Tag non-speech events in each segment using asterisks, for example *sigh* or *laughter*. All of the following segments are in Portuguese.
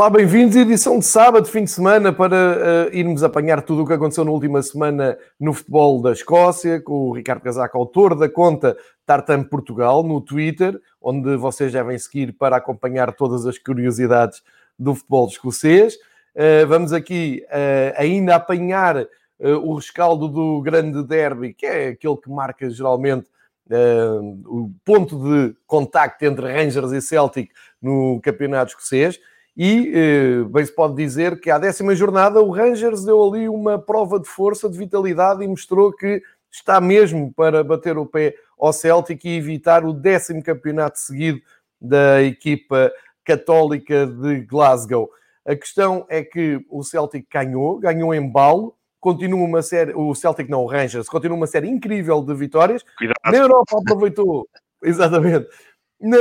Olá, bem-vindos. Edição de sábado, fim de semana, para uh, irmos apanhar tudo o que aconteceu na última semana no futebol da Escócia, com o Ricardo Casaco, autor da conta Tartan Portugal, no Twitter, onde vocês devem seguir para acompanhar todas as curiosidades do futebol escocês. Uh, vamos aqui uh, ainda apanhar o rescaldo do grande derby, que é aquele que marca geralmente o ponto de contacto entre Rangers e Celtic no campeonato escocês. E eh, bem se pode dizer que à décima jornada o Rangers deu ali uma prova de força, de vitalidade e mostrou que está mesmo para bater o pé ao Celtic e evitar o décimo campeonato seguido da equipa católica de Glasgow. A questão é que o Celtic ganhou, ganhou em balo, continua uma série, o Celtic não, o Rangers, continua uma série incrível de vitórias. Cuidado. Na Europa aproveitou, *laughs* exatamente. Na,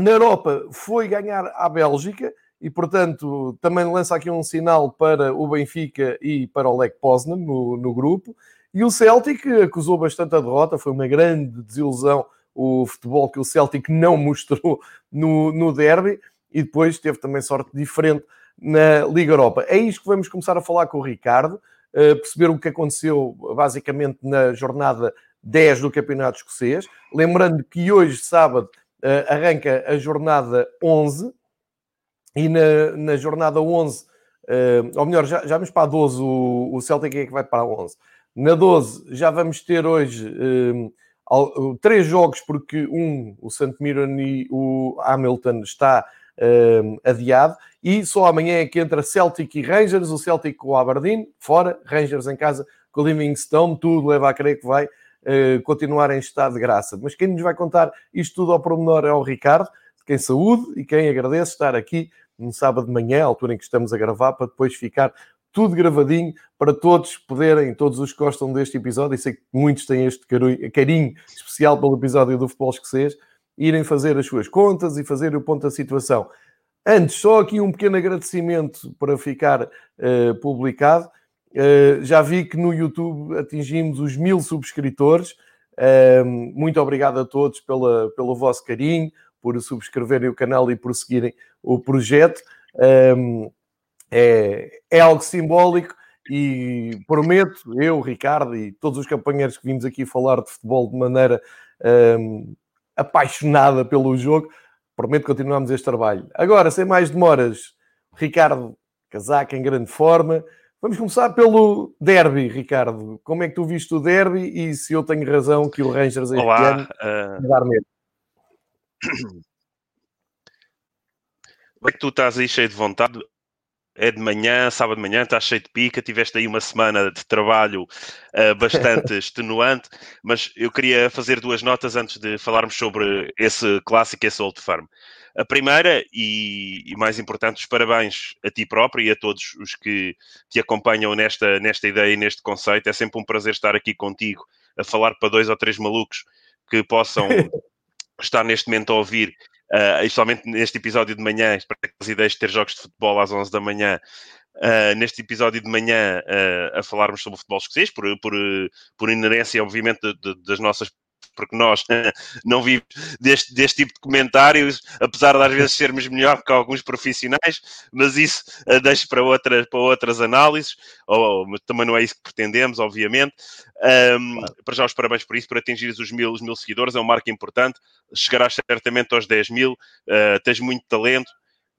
na Europa foi ganhar à Bélgica e, portanto, também lança aqui um sinal para o Benfica e para o Lech Poznan no, no grupo. E o Celtic acusou bastante a derrota, foi uma grande desilusão o futebol que o Celtic não mostrou no, no derby e depois teve também sorte diferente na Liga Europa. É isto que vamos começar a falar com o Ricardo, uh, perceber o que aconteceu basicamente na jornada 10 do Campeonato Escocês. Lembrando que hoje, sábado, arranca a jornada 11 e na, na jornada 11, uh, eh, ou melhor, já, já vamos para a 12, o, o Celtic é que vai para a 11. Na 12 já vamos ter hoje três jogos, porque um, o St. Mirren e o Hamilton está uh, adiado, e só amanhã é que entra Celtic e Rangers, o Celtic com o Aberdeen, fora, Rangers em casa com o Livingstone, tudo leva a crer que vai uh, continuar em estado de graça. Mas quem nos vai contar isto tudo ao pormenor é o Ricardo, de quem saúde e quem agradece estar aqui no sábado de manhã, à altura em que estamos a gravar, para depois ficar tudo gravadinho para todos poderem, todos os que gostam deste episódio, e sei que muitos têm este carinho especial pelo episódio do futebol escocês, irem fazer as suas contas e fazer o ponto da situação. Antes, só aqui um pequeno agradecimento para ficar uh, publicado. Uh, já vi que no YouTube atingimos os mil subscritores. Uh, muito obrigado a todos pela, pelo vosso carinho, por subscreverem o canal e por seguirem o projeto. é, é algo simbólico e prometo, eu, Ricardo e todos os companheiros que vimos aqui falar de futebol de maneira apaixonada pelo jogo. Prometo continuarmos este trabalho. Agora, sem mais demoras, Ricardo Casaca em grande forma. Vamos começar pelo derby, Ricardo. Como é que tu viste o derby e se eu tenho razão que o Rangers este Olá, ano uh... dar medo? Como é que tu estás aí cheio de vontade? é de manhã, sábado de manhã, estás cheio de pica, tiveste aí uma semana de trabalho uh, bastante *laughs* extenuante, mas eu queria fazer duas notas antes de falarmos sobre esse clássico, esse Old Firm. A primeira, e, e, mais importante, os parabéns a ti próprio e a todos os que te acompanham nesta, nesta ideia e neste conceito. É sempre um prazer estar aqui contigo a falar para dois ou três malucos que possam *laughs* estar neste momento a ouvir uh, especialmente neste episódio de manhã, para as ideias de ter jogos de futebol às 11 da manhã, uh, neste episódio de manhã uh, a falarmos sobre o futebol escocês, por, por, por inerência, obviamente, de, de, das nossas porque nós *laughs* não vivemos deste, deste tipo de comentários, apesar de às vezes sermos melhor que alguns profissionais, mas isso uh, deixo para, outra, para outras análises, ou, também não é isso que pretendemos, obviamente. Um, claro. Para já os parabéns por isso, por atingir os mil, os mil seguidores, é um marco importante, chegarás certamente aos 10 mil, uh, tens muito talento,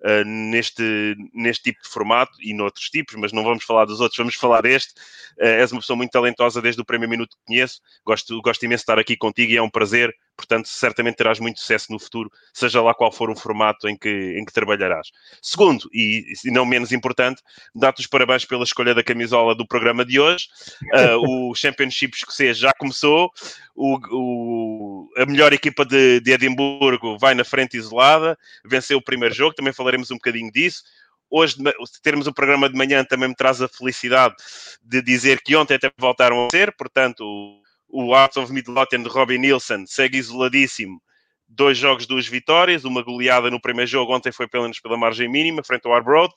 uh, neste, neste tipo de formato e noutros tipos, mas não vamos falar dos outros, vamos falar deste. Uh, és uma pessoa muito talentosa desde o primeiro minuto que conheço. Gosto, gosto imenso de estar aqui contigo e é um prazer portanto, certamente terás muito sucesso no futuro, seja lá qual for o formato em que, em que trabalharás. Segundo, e, e não menos importante, dá-te os parabéns pela escolha da camisola do programa de hoje. Uh, o Championship escocês já começou, o, o, a melhor equipa de, de Edimburgo vai na frente isolada, venceu o primeiro jogo, também falaremos um bocadinho disso hoje termos o programa de manhã também me traz a felicidade de dizer que ontem até voltaram a ser, portanto, o Arts of Midlothian de Robin Nielsen segue isoladíssimo. Dois jogos, duas vitórias, uma goleada no primeiro jogo, ontem foi pelo menos pela margem mínima, frente ao Arbroath,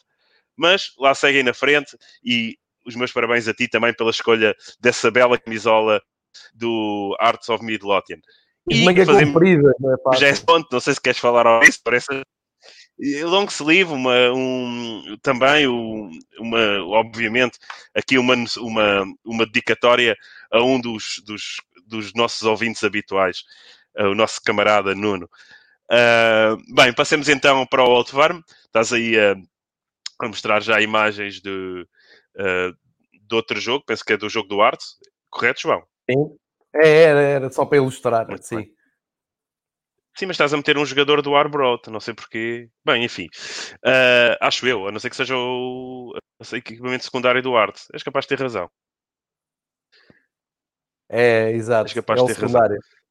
mas lá seguem na frente e os meus parabéns a ti também pela escolha dessa bela camisola do Arts of Midlothian. E, fazemos... comprida, não é Já é ponto, não sei se queres falar ao isso, parece long sleeve, uma, um, também uma, obviamente, aqui uma, uma, uma dedicatória a um dos, dos, dos nossos ouvintes habituais, o nosso camarada Nuno. Uh, bem, passemos então para o Old Farm. Estás aí a, a mostrar já imagens de, uh, de outro jogo, penso que é do jogo do Arte, correto, João? Sim, é, era, era só para ilustrar, Muito sim. Bem. Sim, mas estás a meter um jogador do Arbroath, não sei porquê. Bem, enfim. Uh, acho eu, a não ser que seja o, equipamento secundário do Arte. És capaz de ter razão. É, exato. És capaz é de ter secundário. razão.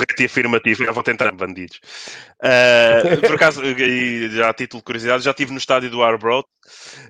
Correto, e afirmativo, eu vou tentar bandidos. Uh, por acaso, já a título de curiosidade, já estive no estádio do Arbroath.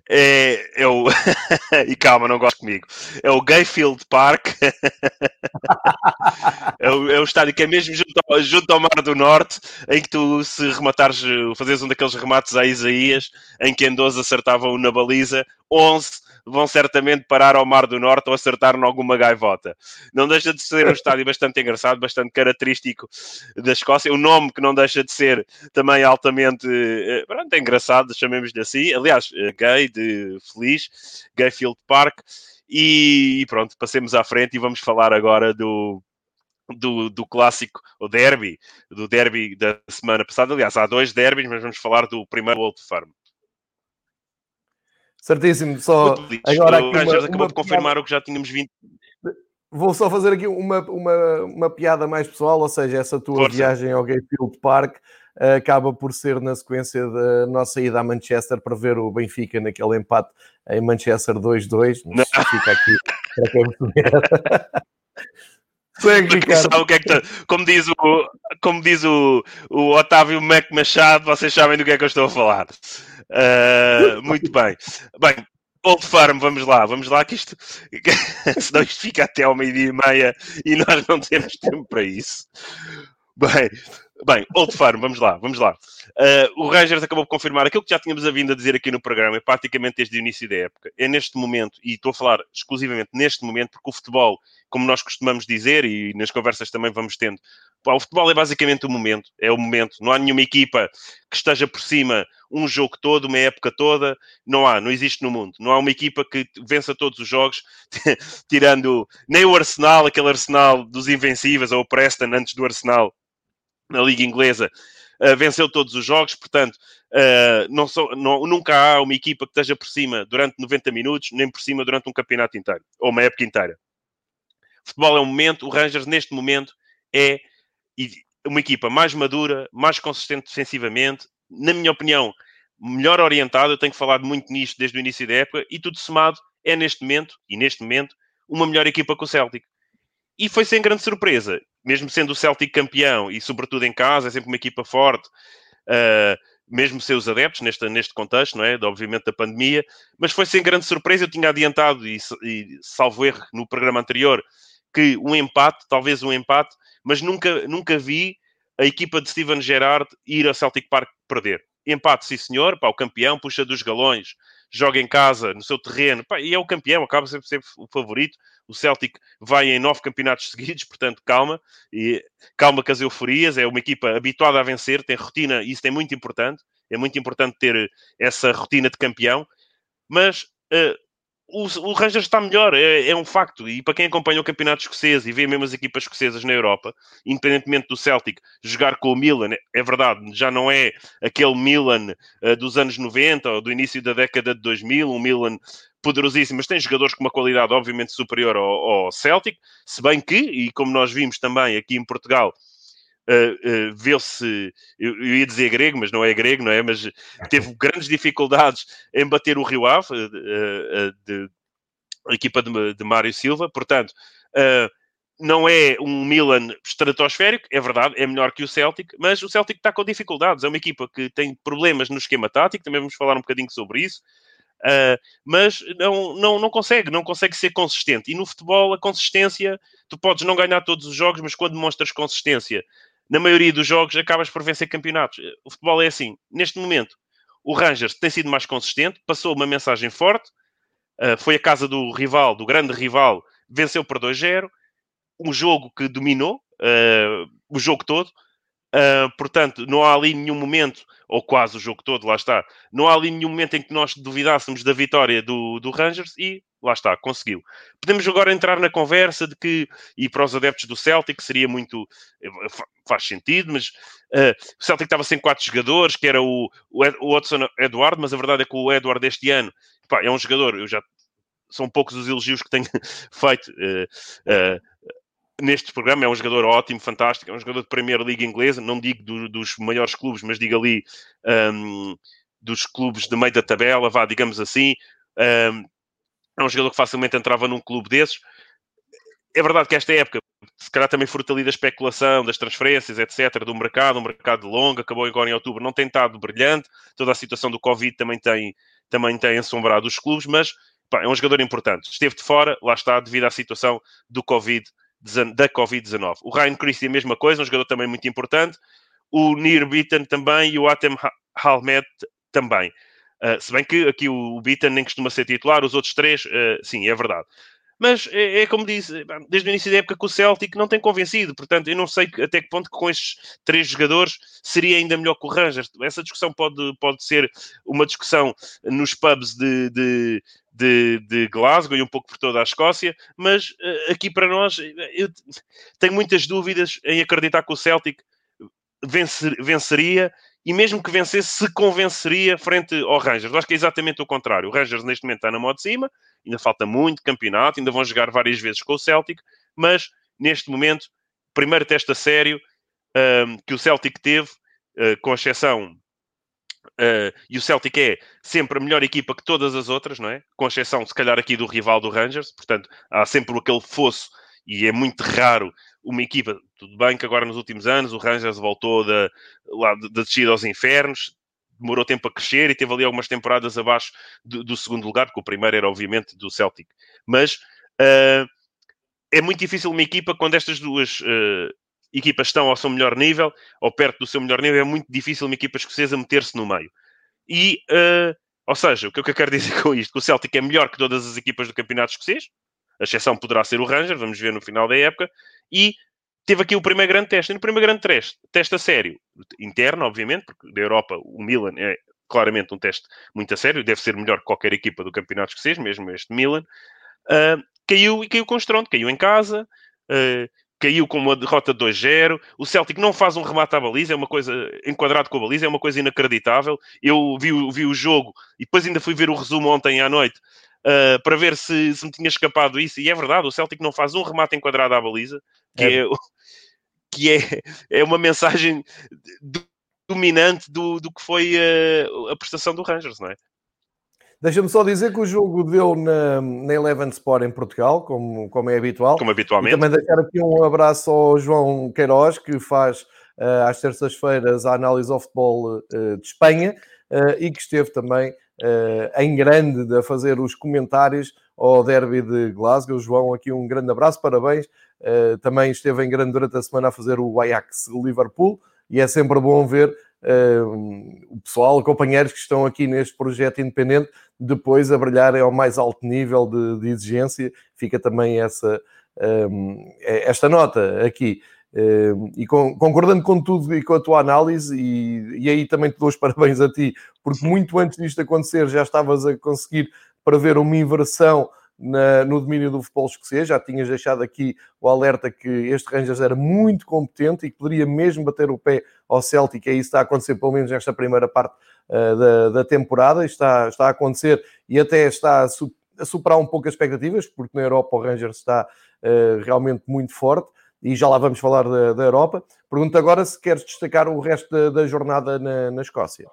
É, é o... *laughs* e calma, não gosto comigo. É o Gayfield Park. *laughs* é, o, é o estádio que é mesmo junto ao, junto ao Mar do Norte, em que tu, se rematares, fazes um daqueles remates a Isaías, em que em 12 acertavam na baliza, 11 vão certamente parar ao Mar do Norte ou acertar em alguma gaivota. Não deixa de ser um *laughs* estádio bastante engraçado, bastante característico da Escócia. O nome que não deixa de ser também altamente eh, pronto, engraçado, chamemos-lhe assim. Aliás, eh, gay, de feliz, Gayfield Park. E pronto, passemos à frente e vamos falar agora do, do, do clássico, o derby, do derby da semana passada. Aliás, há dois derbys, mas vamos falar do primeiro Old Firm. Certíssimo. Só agora aqui o Rangers acabou de confirmar o que já tínhamos vindo. Vou só fazer aqui uma, uma, uma piada mais pessoal, ou seja, essa tua Força. viagem ao Gayfield Park uh, acaba por ser na sequência da nossa ida a Manchester para ver o Benfica naquele empate em Manchester 2-2. Fica aqui *laughs* para quem *laughs* o que é que tá, como diz o, como diz o, o Otávio Mac Machado, vocês sabem do que é que eu estou a falar. Uh, muito bem. Bem, Old Farm, vamos lá, vamos lá, que isto, *laughs* senão isto fica até ao meio-dia e meia e nós não temos tempo para isso. Bem, bem, Old Farm, vamos lá, vamos lá. Uh, o Rangers acabou de confirmar aquilo que já tínhamos vindo a dizer aqui no programa, praticamente desde o início da época. É neste momento, e estou a falar exclusivamente neste momento, porque o futebol como nós costumamos dizer, e nas conversas também vamos tendo, pá, o futebol é basicamente o momento, é o momento. Não há nenhuma equipa que esteja por cima um jogo todo, uma época toda, não há, não existe no mundo. Não há uma equipa que vença todos os jogos, *laughs* tirando nem o Arsenal, aquele Arsenal dos Invencíveis, ou o Preston antes do Arsenal na Liga Inglesa, uh, venceu todos os jogos, portanto, uh, não não, nunca há uma equipa que esteja por cima durante 90 minutos, nem por cima durante um campeonato inteiro, ou uma época inteira futebol é um momento, o Rangers neste momento é uma equipa mais madura, mais consistente defensivamente, na minha opinião, melhor orientado. Eu tenho falado muito nisto desde o início da época e tudo somado é neste momento, e neste momento, uma melhor equipa que o Celtic. E foi sem grande surpresa, mesmo sendo o Celtic campeão e sobretudo em casa, é sempre uma equipa forte, uh, mesmo seus adeptos neste, neste contexto, não é? De, obviamente da pandemia, mas foi sem grande surpresa. Eu tinha adiantado, e, e salvo erro no programa anterior, que um empate, talvez um empate, mas nunca, nunca vi a equipa de Steven Gerrard ir a Celtic Park perder. Empate, sim senhor, pá, o campeão puxa dos galões, joga em casa, no seu terreno, pá, e é o campeão, acaba sempre ser o favorito. O Celtic vai em nove campeonatos *laughs* seguidos, portanto, calma, e calma com as euforias, é uma equipa habituada a vencer, tem rotina, e isso é muito importante, é muito importante ter essa rotina de campeão, mas uh, o, o Rangers está melhor, é, é, um facto. E para quem acompanha o campeonato escocês e vê mesmo as equipas escocesas na Europa, independentemente do Celtic jogar com o Milan, é verdade, já não é aquele Milan uh, dos anos 90 ou do início da década de 2000, um Milan poderosíssimo, mas tem jogadores com uma qualidade obviamente superior ao, ao Celtic, se bem que, e como nós vimos também aqui em Portugal, Uh, uh, vê-se, eu, eu, ia dizer grego, mas não é grego, não é? Mas teve *laughs* grandes dificuldades em bater o Rio Ave, uh, de, a equipa de, de Mário Silva, portanto, não é um Milan estratosférico, é verdade, é melhor que o Celtic, mas o Celtic está com dificuldades. É uma equipa que tem problemas no esquema tático, também vamos falar um bocadinho sobre isso. Uh, mas não, não, não consegue, não consegue ser consistente. E no futebol, a consistência, tu podes não ganhar todos os jogos, mas quando mostras consistência, na maioria dos jogos, acabas por vencer campeonatos. O futebol é assim. Neste momento, o Rangers tem sido mais consistente, passou uma mensagem forte, uh, foi a casa do rival, do grande rival, venceu por 2-0 um jogo que dominou uh, o jogo todo. Uh, portanto, não há ali nenhum momento, ou quase o jogo todo, lá está, não há ali nenhum momento em que nós duvidássemos da vitória do, do Rangers e lá está, conseguiu. Podemos agora entrar na conversa de que, e para os adeptos do Celtic seria muito, faz sentido, mas uh, o Celtic estava sem quatro jogadores, que era o, o, Ed, o Hudson Edward, mas a verdade é que o Edward este ano pá, é um jogador, eu já são poucos os elogios que tenho *laughs* feito. Uh, uh, neste programa. É um jogador ótimo, fantástico. É um jogador de Primeira Liga Inglesa. Não digo do, dos maiores clubes, mas digo ali um, dos clubes de meio da tabela, vá, digamos assim. Um, é um jogador que facilmente entrava num clube desses. É verdade que esta época, se calhar também fruto ali da especulação, das transferências, etc., do mercado, um mercado longo, acabou agora em outubro, não tem estado brilhante. Toda a situação do Covid também tem, também tem assombrado os clubes, mas pá, é um jogador importante. Esteve de fora, lá está, devido à situação do Covid da Covid-19. O Ryan Christie a mesma coisa, um jogador também muito importante. O Nir Beaton também e o Atem Halmed também. Uh, se bem que aqui o Beaton nem costuma ser titular, os outros três, uh, sim, é verdade. Mas é, é, como disse, desde o início da época que o Celtic não tem convencido, portanto, eu não sei até que ponto que com estes três jogadores seria ainda melhor que o Rangers. Essa discussão pode, pode ser uma discussão nos pubs de, de, de, de, Glasgow e um pouco por toda a Escócia, mas uh, aqui para nós eu tenho muitas dúvidas em acreditar que o Celtic vencer, venceria e mesmo que vencesse, se convenceria frente ao Rangers. Eu acho que é exatamente o contrário. O Rangers neste momento está na moda de cima, ainda falta muito campeonato, ainda vão jogar várias vezes com o Celtic, mas neste momento, primeiro teste a sério um, que o Celtic teve, uh, com exceção. Uh, e o Celtic é sempre a melhor equipa que todas as outras, não é? Com exceção, se calhar, aqui do rival do Rangers, portanto, há sempre aquele fosso, e é muito raro uma equipa, tudo bem que agora nos últimos anos o Rangers voltou da, lá, da descida aos infernos, demorou tempo a crescer e teve ali algumas temporadas abaixo do, do segundo lugar, porque o primeiro era obviamente do Celtic. Mas uh, é muito difícil uma equipa quando estas duas uh, equipas estão ao seu melhor nível, ou perto do seu melhor nível, é muito difícil uma equipa escocesa meter-se no meio. E, uh, ou seja, o que eu quero dizer *laughs* com isto? Que o Celtic é melhor que todas as equipas do campeonato escocês, a exceção poderá ser o Ranger, vamos ver no final da época, e teve aqui o primeiro grande teste. E no primeiro grande teste, teste a sério, interno, obviamente, porque da Europa o Milan é claramente um teste muito a sério, deve ser melhor que qualquer equipa do campeonato escocês, mesmo este Milan. Uh, caiu e caiu com estrondo, caiu em casa, uh, caiu com uma derrota 2-0. O Celtic não faz um remate à baliza, é uma coisa enquadrado com a baliza, é uma coisa inacreditável. Eu vi, vi o jogo e depois ainda fui ver o resumo ontem à noite uh, para ver se, se me tinha escapado isso. E é verdade, o Celtic não faz um remate enquadrado à baliza, que é, é que é, é uma mensagem dominante do, do que foi a, a prestação do Rangers, não é? Deixa-me só dizer que o jogo deu na, na Eleven Sport em Portugal, como, como é habitual. Como habitualmente. E também deixar aqui um abraço ao João Queiroz, que faz uh, às terças-feiras a análise ao futebol uh, de Espanha uh, e que esteve também em grande a fazer os comentários ao derby de Glasgow. João, aqui um grande abraço, parabéns. Uh, também esteve em grande durante a semana a fazer o Ajax Liverpool e é sempre bom ver uh, o pessoal, companheiros que estão aqui neste projeto independente, depois a brilharem ao mais alto nível de, de exigência. Fica também essa, um, eh, esta nota aqui. E com, concordando com tudo e com a tua análise, e, e aí também te dou os *laughs* parabéns a ti, porque muito antes disto acontecer já estavas a conseguir para ver uma inversão na, no domínio do futebol escocês. Já tinhas deixado aqui o alerta que este Rangers era muito competente e que poderia mesmo bater o pé ao Celtic, e isso está a acontecer pelo menos nesta primeira parte uh, da, da, temporada. Está, está a acontecer e até está a, a superar um pouco as expectativas, porque na Europa o Rangers está uh, realmente muito forte e já lá vamos falar da, da Europa. Pergunto agora se queres destacar o resto da, da jornada na, na Escócia.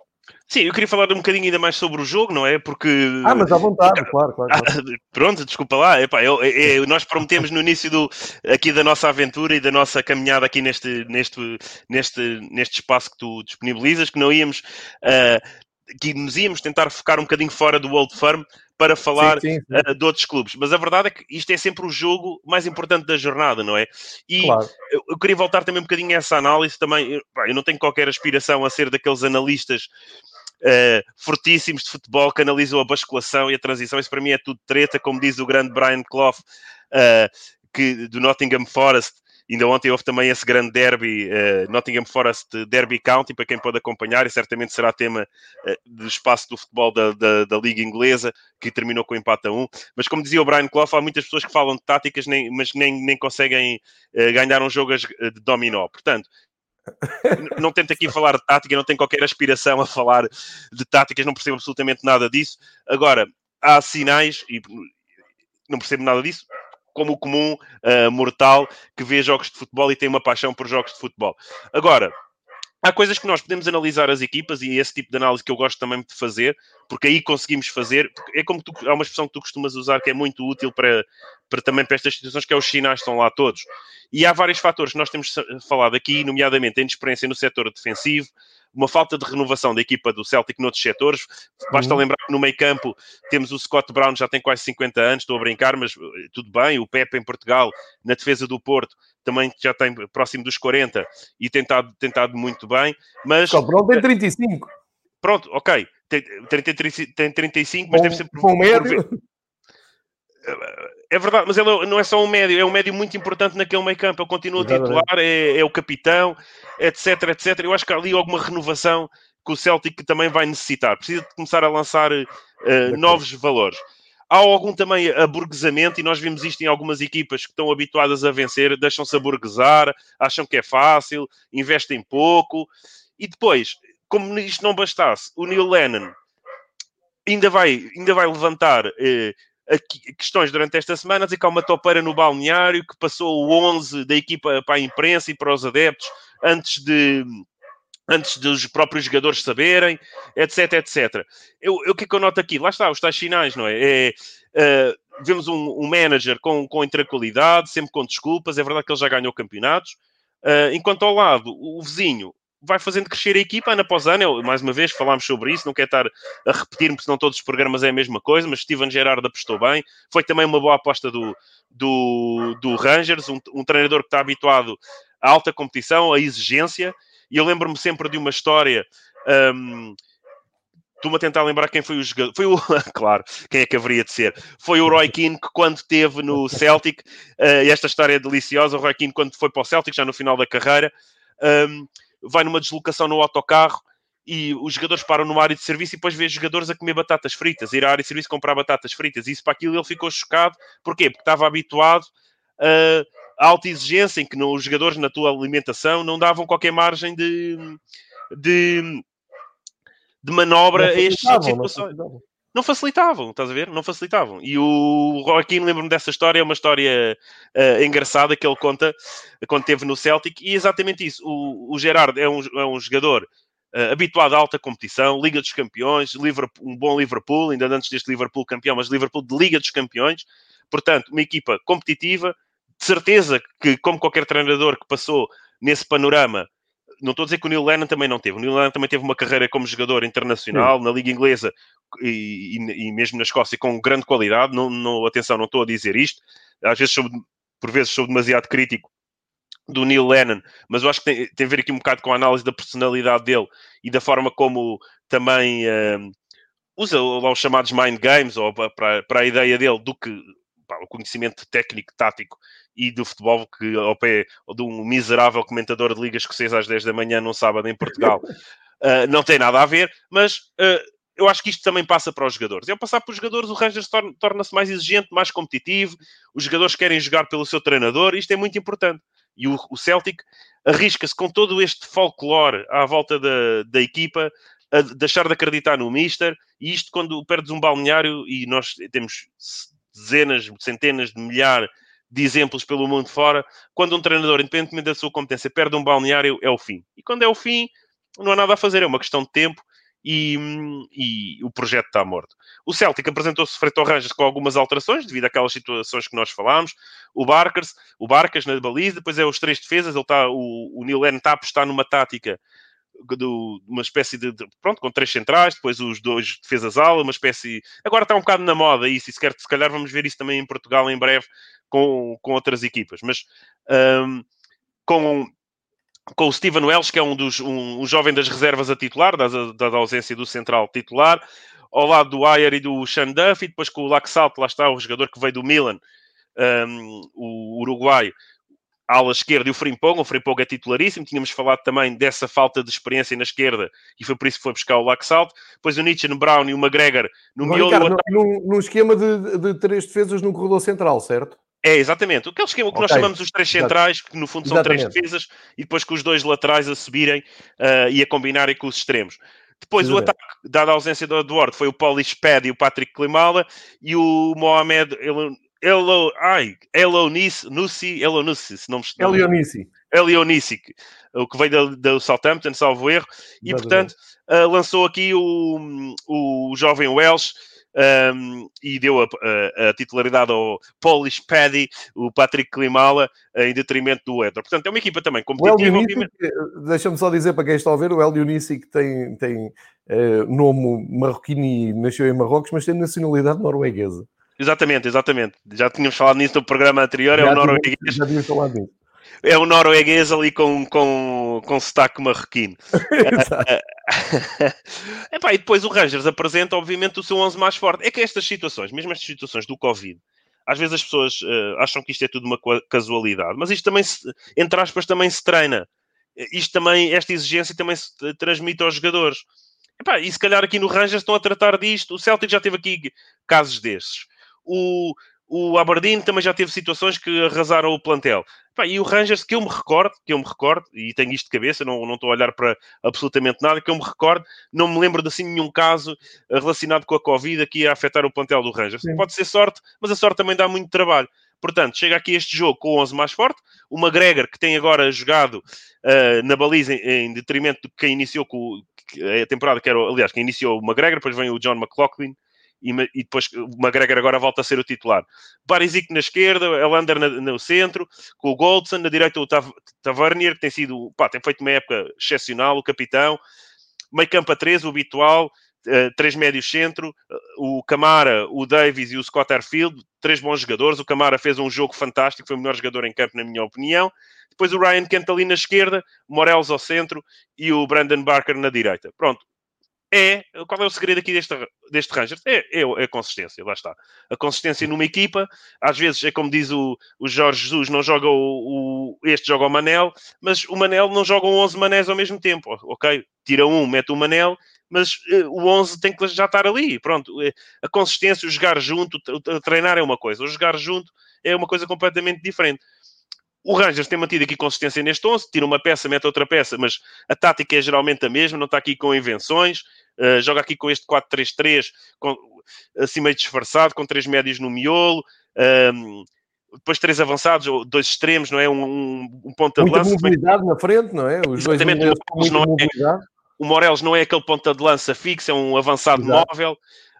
Sim, eu queria falar um bocadinho ainda mais sobre o jogo, não é? Porque. Ah, mas à vontade, *laughs* claro, claro. claro. *laughs* Pronto, desculpa lá. Epá, eu, eu, nós prometemos no início do, aqui da nossa aventura e da nossa caminhada aqui neste, neste, neste, neste espaço que tu disponibilizas que não íamos. Uh, que nos íamos tentar focar um bocadinho fora do Old Firm para falar sim, sim, sim. Uh, de outros clubes. Mas a verdade é que isto é sempre o jogo mais importante da jornada, não é? E claro. eu, eu, queria voltar também um bocadinho a essa análise também. Eu, eu não tenho qualquer aspiração a ser daqueles analistas uh, fortíssimos de futebol que analisam a basculação e a transição. Isso para mim é tudo treta, como diz o grande Brian Clough, uh, que, do Nottingham Forest Ainda ontem houve também esse grande derby, uh, Nottingham Forest Derby County, para quem pode acompanhar, e certamente será tema uh, do espaço do futebol da, da, da, Liga Inglesa, que terminou com empate a 1. Mas como dizia o Brian Clough, há muitas pessoas que falam de táticas, nem, mas nem, nem conseguem uh, ganhar um jogo de dominó. Portanto, não tento aqui falar de tática, não tenho qualquer aspiração a falar de táticas, não percebo absolutamente nada disso. Agora, há sinais, e não percebo nada disso, como o comum uh, mortal que vê jogos de futebol e tem uma paixão por jogos de futebol. Agora, há coisas que nós podemos analisar as equipas e esse tipo de análise que eu gosto também de fazer, porque aí conseguimos fazer. É como tu, há uma expressão que tu costumas usar que é muito útil para, para também para estas situações, que é os sinais estão lá todos. E há vários fatores que nós temos falado aqui, nomeadamente a inexperiência no setor defensivo, uma falta de renovação da equipa do Celtic noutros setores. Basta uhum. lembrar que no meio campo temos o Scott Brown, já tem quase 50 anos, estou a brincar, mas eh, tudo bem. O Pepe em Portugal, na defesa do Porto, também já tem próximo dos 40 e tentado, tentado muito bem. Mas. Scott Brown tem 35. Pronto, ok. Tem, tem, tem 35, mas com, deve ser. Com médio. É verdade, mas ele é não é só um médio, é um médio muito importante naquele meio campo. Ele continua titular, é, é, o capitão, etc, etc. Eu acho que há ali alguma renovação que o Celtic também vai necessitar. Precisa de começar a lançar uh, novos valores. Há algum também aburguesamento, e nós vimos isto em algumas equipas que estão habituadas a vencer, deixam-se aburguesar, acham que é fácil, investem pouco. E depois, como isto não bastasse, o Neil Lennon ainda vai, ainda vai levantar eh, questões durante esta semana, dizer que há uma topeira no balneário que passou o 11 da equipa para a imprensa e para os adeptos antes de antes dos próprios jogadores saberem, etc, etc. Eu, eu, o que é que eu noto aqui? Lá está, os tais sinais, não é? é uh, vemos um, um, manager com, com intranquilidade, sempre com desculpas, é verdade que ele já ganhou campeonatos, uh, enquanto ao lado, o vizinho vai fazendo crescer a equipa ano após ano. Eu, mais uma vez, falámos sobre isso, não quero estar a repetir-me, senão todos os programas é a mesma coisa, mas Steven Gerrard apostou bem. Foi também uma boa aposta do, do, do Rangers, um, um treinador que está habituado à alta competição, à exigência. E eu lembro-me sempre de uma história. Um, Estou-me a tentar lembrar quem foi o jogador. Foi o. *laughs* claro, quem é que haveria de ser? Foi o Roy Keane que, quando teve no Celtic, uh, esta história é deliciosa. O Roy Keane, quando foi para o Celtic, já no final da carreira, um, vai numa deslocação no autocarro e os jogadores param numa área de serviço e depois vê jogadores a comer batatas fritas, ir à área de serviço comprar batatas fritas. E isso para aquilo ele ficou chocado. Porquê? Porque estava habituado a alta exigência em que os jogadores na tua alimentação não davam qualquer margem de, de, de manobra a tipo situações não facilitavam, estás a ver? Não facilitavam. E o Joaquim, lembro-me dessa história, é uma história uh, engraçada que ele conta quando esteve no Celtic, e é exatamente isso. O, o Gerard é um, é um jogador uh, habituado à alta competição, Liga dos Campeões, Liverpool, um bom Liverpool, ainda antes deste Liverpool campeão, mas Liverpool de Liga dos Campeões. Portanto, uma equipa competitiva, de certeza que, como qualquer treinador que passou nesse panorama, não estou a dizer que o Neil Lennon também não teve. O Neil Lennon também teve uma carreira como jogador internacional Sim. na Liga Inglesa e, e, e, mesmo na Escócia com grande qualidade. Não, não, atenção, não estou a dizer isto. Às vezes, sou, por vezes, sou demasiado crítico do Neil Lennon, mas eu acho que tem, tem a ver aqui um bocado com a análise da personalidade dele e da forma como também uh, usa lá os chamados mind games ou para, para a ideia dele do que pá, o conhecimento técnico, tático e do futebol que ao pé de um miserável comentador de Liga Escocesa às 10 da manhã num sábado em Portugal uh, *laughs* não tem nada a ver, mas uh, eu acho que isto também passa para os jogadores. E ao passar para os jogadores, o Rangers torna-se mais exigente, mais competitivo, os jogadores querem jogar pelo seu treinador, isto é muito importante. E o, o Celtic arrisca-se com todo este folclore à volta da, da equipa a deixar de acreditar no Mister, e isto quando perdes um balneário, e nós temos dezenas, centenas de milhares de exemplos pelo mundo fora, quando um treinador, independentemente da sua competência, perde um balneário, é o fim. E quando é o fim, não há nada a fazer, é uma questão de tempo e, e o projeto está morto. O Celtic apresentou-se frente ao Rangers com algumas alterações, devido àquelas situações que nós falámos. O Barkers, o Barcas na baliza, depois é os três defesas, ele está, o, o Neil está numa tática do, uma espécie de, de, pronto, com três centrais, depois os dois defesas ala, uma espécie, agora está um bocado na moda isso, e se, se calhar vamos ver isso também em Portugal em breve com, com outras equipas, mas um, com, com o Steven Welsh, que é um dos um, um jovem das reservas a titular, da, da, da, ausência do central titular, ao lado do Ayer e do Sean Duffy, depois com o Laxalt, lá está o jogador que veio do Milan, um, o uruguaio, ala esquerda e o Frimpong. O Frimpong é titularíssimo. Tínhamos falado também dessa falta de experiência na esquerda e foi por isso que foi buscar o Laxalt. Depois o Nietzsche no Brown e o McGregor no Bom, miolo. Ricardo, num, num esquema de, de, três defesas no corredor central, certo? É, exatamente. Aquele esquema que okay. nós chamamos os três centrais, que no fundo são Exatamente. três defesas, e depois com os dois laterais a subirem uh, e a combinarem com os extremos. Depois o ataque, dada a ausência do Eduardo, foi o Paulo Sped e o Patrick Klimala e o Mohamed Elo, ai, Elonice, Nussi, Elonice, se não me Elionissi. Elionissi, o que veio do, Southampton, salvo erro, e portanto uh, lançou aqui o, o jovem Welsh um, e deu a, a, a, titularidade ao Polish Paddy, o Patrick Klimala, em detrimento do Edward. Portanto, é uma equipa também competitiva. Deixa-me só dizer para quem está a ver, o El Dionissi que tem, tem uh, nome marroquino e nasceu em Marrocos, mas tem nacionalidade norueguesa. Exatamente, exatamente. Já tínhamos falado nisso no programa anterior, é já é o norueguês. Já tínhamos falado nisso. É o norueguês ali com, com, com sotaque marroquino. *laughs* *laughs* Epá, e depois o Rangers apresenta, obviamente, o seu 11 mais forte. É que estas situações, mesmo estas situações do Covid, às vezes as pessoas uh, acham que isto é tudo uma casualidade, mas isto também, se, entre aspas, também se treina. Isto também, esta exigência também se transmite aos jogadores. Epá, e se calhar aqui no Rangers estão a tratar disto. O Celtic já teve aqui casos desses o, o Aberdeen também já teve situações que arrasaram o plantel. e o Rangers, que eu me recordo, que eu me recordo, e tenho isto de cabeça, não, não estou a olhar para absolutamente nada, que eu me recordo, não me lembro de assim nenhum caso relacionado com a Covid que ia afetar o plantel do Rangers. Sim. Pode ser sorte, mas a sorte também dá muito trabalho. Portanto, chega aqui este jogo com o 11 mais forte, o McGregor, que tem agora jogado uh, na baliza em, em, detrimento de quem iniciou com, a temporada, que era, aliás, quem iniciou o McGregor, depois vem o John McLaughlin, e, e depois o McGregor agora volta a ser o titular. Barisic na esquerda, Elander no centro, com o Goldson, na direita o Tav Tavernier, que tem sido, pá, tem feito uma época excepcional, o capitão. Meio campo a três, o habitual, uh, três médios centro, uh, o Camara, o Davis e o Scott Airfield, três bons jogadores. O Camara fez um jogo fantástico, foi o melhor jogador em campo, na minha opinião. Depois o Ryan Kent ali na esquerda, Morelos ao centro e o Brandon Barker na direita. Pronto, é qual é o segredo aqui deste, deste Rangers? É, é, é, a consistência, lá está. A consistência numa equipa, às vezes é como diz o, o Jorge Jesus, não joga o, o, este joga o Manel, mas o Manel não joga 11 Manés ao mesmo tempo, ok? Tira um, mete o Manel, mas uh, o 11 tem que já estar ali, pronto. Eh, a consistência, o jogar junto, o treinar é uma coisa, o jogar junto é uma coisa completamente diferente. O Rangers tem mantido aqui consistência neste 11, tira uma peça, mete outra peça, mas a tática é geralmente a mesma, não está aqui com invenções. Uh, joga aqui com este 4-3-3, assim meio disfarçado, com três médios no miolo. Um, depois três avançados, ou dois extremos, não é? Um, um, um ponta muita de lança. mobilidade na frente, não é? Os Exatamente, dois o, não é, o Morelos não é aquele ponta de lança fixo, é um avançado Exato. móvel.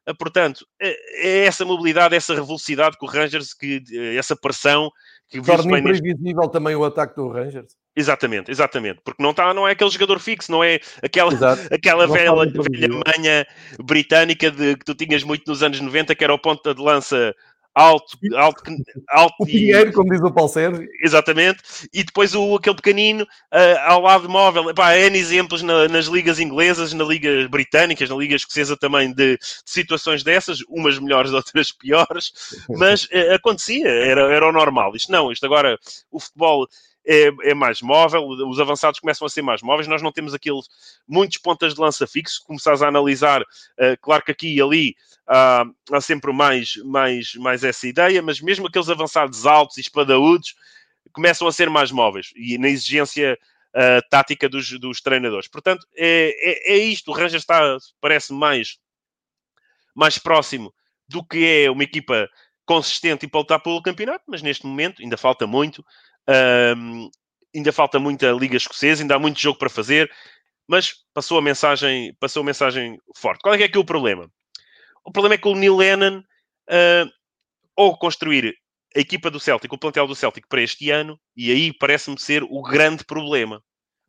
Uh, portanto, é, é essa mobilidade, essa velocidade que o Rangers, que, essa pressão que Torna imprevisível neste... também o ataque do Rangers. Exatamente, exatamente, porque não, tá, não é aquele jogador fixo, não é aquela, *laughs* aquela velha, velha manha britânica de, que tu tinhas muito nos anos 90, que era o ponta de lança alto, alto, *laughs* alto o Pinheiro, e, como diz o Paulo Sérgio. Exatamente, e depois o, aquele pequenino uh, ao lado móvel. Epá, N exemplos na, nas ligas inglesas, na liga britânicas, na liga escocesa também, de, de situações dessas, umas melhores, *laughs* outras piores, mas uh, acontecia, era, era o normal. Isto não, isto agora, o futebol é, é, mais móvel, os avançados começam a ser mais móveis. Nós não temos aqueles muitos pontas de lança fixos. Começares a analisar, uh, claro que aqui e ali uh, há sempre mais, mais, mais essa ideia, mas mesmo aqueles avançados altos e espadaúdos começam a ser mais móveis e na exigência uh, tática dos, dos treinadores. Portanto, é, é, é isto. O Rangers está, parece mais, mais próximo do que é uma equipa consistente e para lutar pelo campeonato, mas neste momento ainda falta muito. Um, ainda falta muita Liga Escocesa, ainda há muito jogo para fazer, mas passou a mensagem, passou a mensagem forte. Qual é que é, é o problema? O problema é que o Neil Lennon, uh, ou construir a equipa do Celtic, o plantel do Celtic para este ano, e aí parece-me ser o grande problema,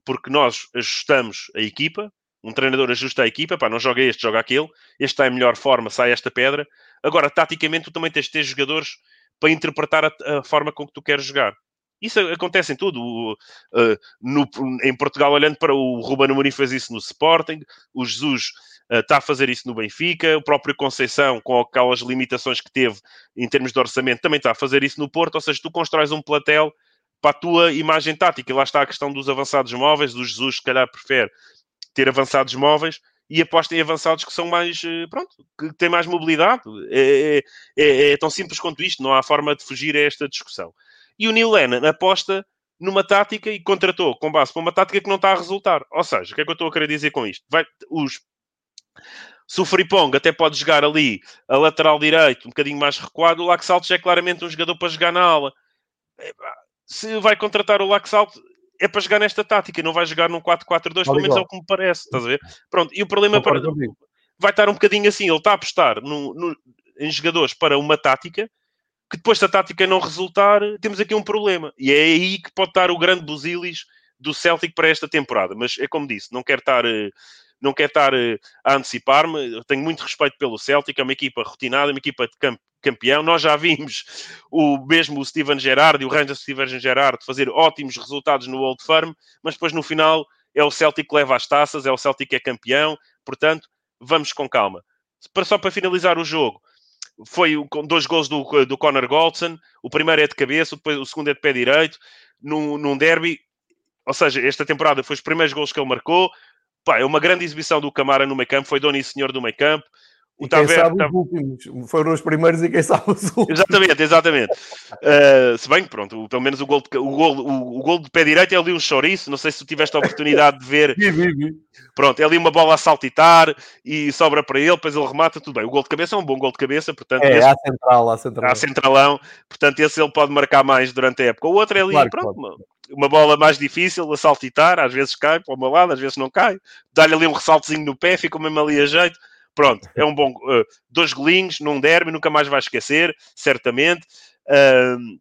porque nós ajustamos a equipa, um treinador ajusta a equipa, pá, não joga este, joga aquele, este está em melhor forma, sai esta pedra. Agora, taticamente, tu também tens de ter jogadores para interpretar a, a forma com que tu queres jogar. Isso acontece em tudo. O, uh, no, em Portugal, olhando para o Ruben Amorim fez isso no Sporting, o Jesus uh, está a fazer isso no Benfica, o próprio Conceição, com aquelas limitações que teve em termos de orçamento, também está a fazer isso no Porto. Ou seja, tu constróis um platel para a tua imagem tática. E lá está a questão dos avançados móveis. O Jesus, se calhar, prefere ter avançados móveis e aposta em avançados que são mais, eh, pronto, que têm mais mobilidade. É, é, é, é, tão simples quanto isto, não há forma de fugir a esta discussão. E o Neil Lennon aposta numa tática e contratou com base para uma tática que não está a resultar. Ou seja, o que é que eu estou a querer dizer com isto? Vai, os, se o Fripong até pode jogar ali a lateral direito, um bocadinho mais recuado, o Laxalt é claramente um jogador para jogar na ala. Se vai contratar o Laxalt, é para jogar nesta tática, não vai jogar num 4-4-2, pelo menos é o que me parece, estás a ver? Pronto, e o problema para... vai estar um bocadinho assim, ele está a apostar no, no, em jogadores para uma tática que depois da tática não resultar, temos aqui um problema. E é aí que pode estar o grande busilis do Celtic para esta temporada. Mas é como disse, não quero estar, eh, não quero estar eh, a antecipar-me. Tenho muito respeito pelo Celtic, é uma equipa rotinada, uma equipa de campeão. Nós já vimos o mesmo o Steven Gerrard e o Rangers Steven Gerrard fazer ótimos resultados no Old Firm, mas depois no final é o Celtic que leva as taças, é o Celtic que é campeão. Portanto, vamos com calma. Só para finalizar o jogo, foi com dois gols do, do Conor Goldson. O primeiro é de cabeça, depois, o segundo é de pé direito, num, num derby. Ou seja, esta temporada foi os primeiros gols que ele marcou. Pá, é uma grande exibição do Camara no meio campo, foi dono e senhor do meio campo. O e Taver, sabe os últimos, foram os primeiros e quem sabe os últimos. Exatamente, exatamente. Uh, se bem que, pronto, pelo menos o gol, de, o, gol, o, o gol de pé direito é ali um chouriço, não sei se tu tiveste a oportunidade de ver. *laughs* Pronto, é ali uma bola a saltitar e sobra para ele, depois ele remata, tudo bem. O gol de cabeça é um bom gol de cabeça, portanto... É, esse, à central, à central. À centralão, portanto esse ele pode marcar mais durante a época. O outro é ali, claro pronto, uma, uma, bola mais difícil a saltitar, às vezes cai para o meu lado, às vezes não cai. Dá-lhe ali um ressaltozinho no pé, fica mesmo ali a jeito Pronto, é um bom. Uh, dois golinhos num derby, nunca mais vai esquecer, certamente. Uh,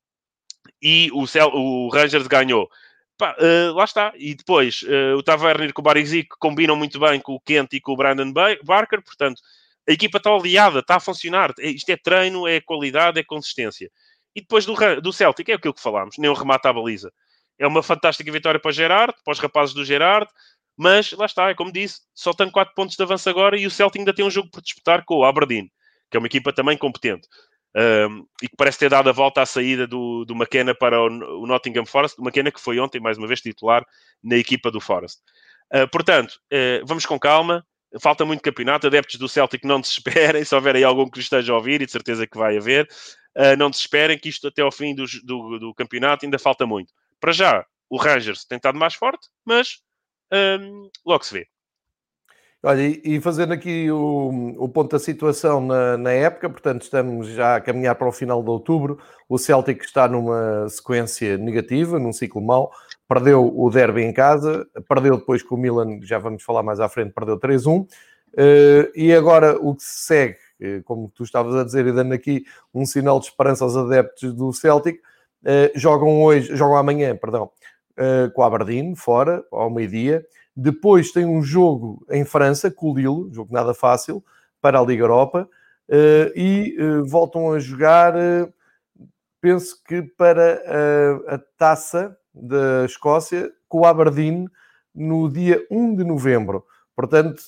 e o, Cel o Rangers ganhou. Pá, uh, lá está. E depois uh, o Tavernier com o Barizic combinam muito bem com o Kent e com o Brandon Barker, portanto, a equipa está aliada, está a funcionar. É, isto é treino, é qualidade, é consistência. E depois do, do Celtic, é aquilo que falámos, nem um remate à baliza. É uma fantástica vitória para o Gerard, para os rapazes do Gerard. Mas lá está, é como disse, só tem 4 pontos de avanço agora e o Celtic ainda tem um jogo para disputar com o Aberdeen, que é uma equipa também competente. Um, e que parece ter dado a volta à saída do, do McKenna para o, o Nottingham Forest, o McKenna que foi ontem, mais uma vez, titular na equipa do Forest. Uh, portanto, uh, vamos com calma, falta muito campeonato, adeptos do Celtic não desesperem, se houver aí algum que esteja a ouvir, e de certeza que vai haver, uh, não desesperem que isto até ao fim do, do, do, campeonato ainda falta muito. Para já, o Rangers tem estado mais forte, mas um, logo se vê. Olha, e fazendo aqui o, o ponto da situação na, na, época, portanto, estamos já a caminhar para o final de outubro. O Celtic está numa sequência negativa, num ciclo mau. Perdeu o derby em casa, perdeu depois com o Milan, já vamos falar mais à frente, perdeu 3-1. Uh, eh, e agora o que se segue, eh, como tu estavas a dizer, e dando aqui um sinal de esperança aos adeptos do Celtic, uh, jogam hoje, jogam amanhã, perdão, uh, com a Aberdeen, fora, ao meio-dia. Depois tem um jogo em França, com o Lille, jogo nada fácil, para a Liga Europa. Uh, e uh, voltam a jogar, penso que para a taça da Escócia, com o Aberdeen, no dia 1 de novembro. Portanto,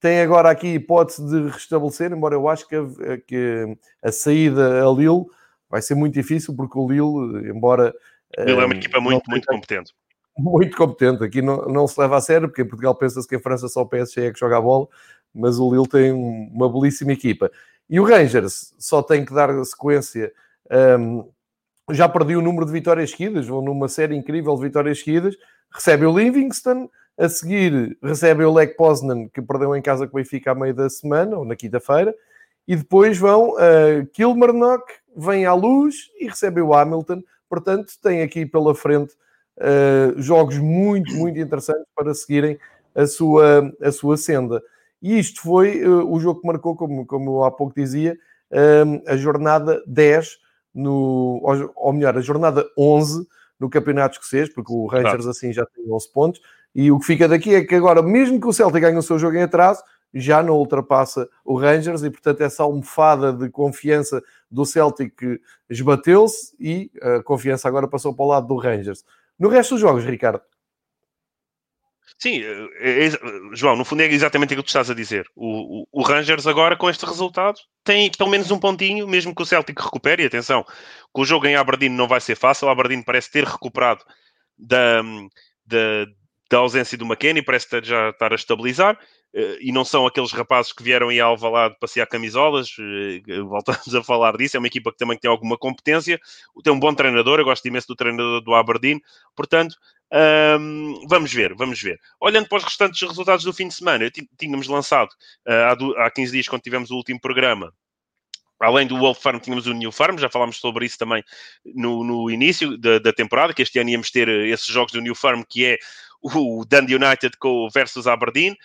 tem agora aqui hipótese de restabelecer, embora eu acho que a, que a saída a Lille vai ser muito difícil, porque o Lille, embora ele é uma equipa muito, muito competente. Muito competente. Aqui não, não se leva a sério, porque em Portugal pensa-se que em França só o PSG é que joga a bola, mas o Lille tem uma belíssima equipa. E o Rangers só tem que dar sequência. Um, já perdi o número de vitórias seguidas, vão numa série incrível de vitórias seguidas. recebe o Livingston, a seguir recebe o Lech Poznan, que perdeu em casa com o Benfica à meio da semana, ou na quinta-feira, e depois vão a Kilmarnock, vem à luz e recebe o Hamilton. Portanto, tem aqui pela frente uh, jogos muito, muito interessantes para seguirem a sua, a sua senda. E isto foi uh, o jogo que marcou, como, como há pouco dizia, uh, a jornada 10, no, ou, ou melhor, a jornada 11 no Campeonato Escocês, porque o Rangers claro. assim já tem 11 pontos. E o que fica daqui é que agora, mesmo que o Celtic ganhe o seu jogo em atraso, já não ultrapassa o Rangers e, portanto, essa almofada de confiança do Celtic esbateu-se e a confiança agora passou para o lado do Rangers. No resto dos jogos, Ricardo. Sim, é, é, João, no fundo é exatamente aquilo que tu estás a dizer. O, o, o, Rangers agora, com este resultado, tem pelo menos um pontinho, mesmo que o Celtic recupere. E atenção, que o jogo em Aberdeen não vai ser fácil. O Aberdeen parece ter recuperado da, da, da ausência do McKennie, parece já estar a estabilizar. Eh, e não são aqueles rapazes que vieram em Alvalade passear camisolas, eh, voltamos a falar disso, é uma equipa que também tem alguma competência, tem um bom treinador, eu gosto imenso do treinador do Aberdeen, portanto, um, vamos ver, vamos ver. Olhando para os restantes resultados do fim de semana, tínhamos lançado uh, há 15 dias, quando tivemos o último programa, Além do Wolf Farm, tínhamos o New Farm, já falámos sobre isso também no, no início da, da, temporada, que este ano íamos ter esses jogos do New Farm, que é o Dundee United versus Aberdeen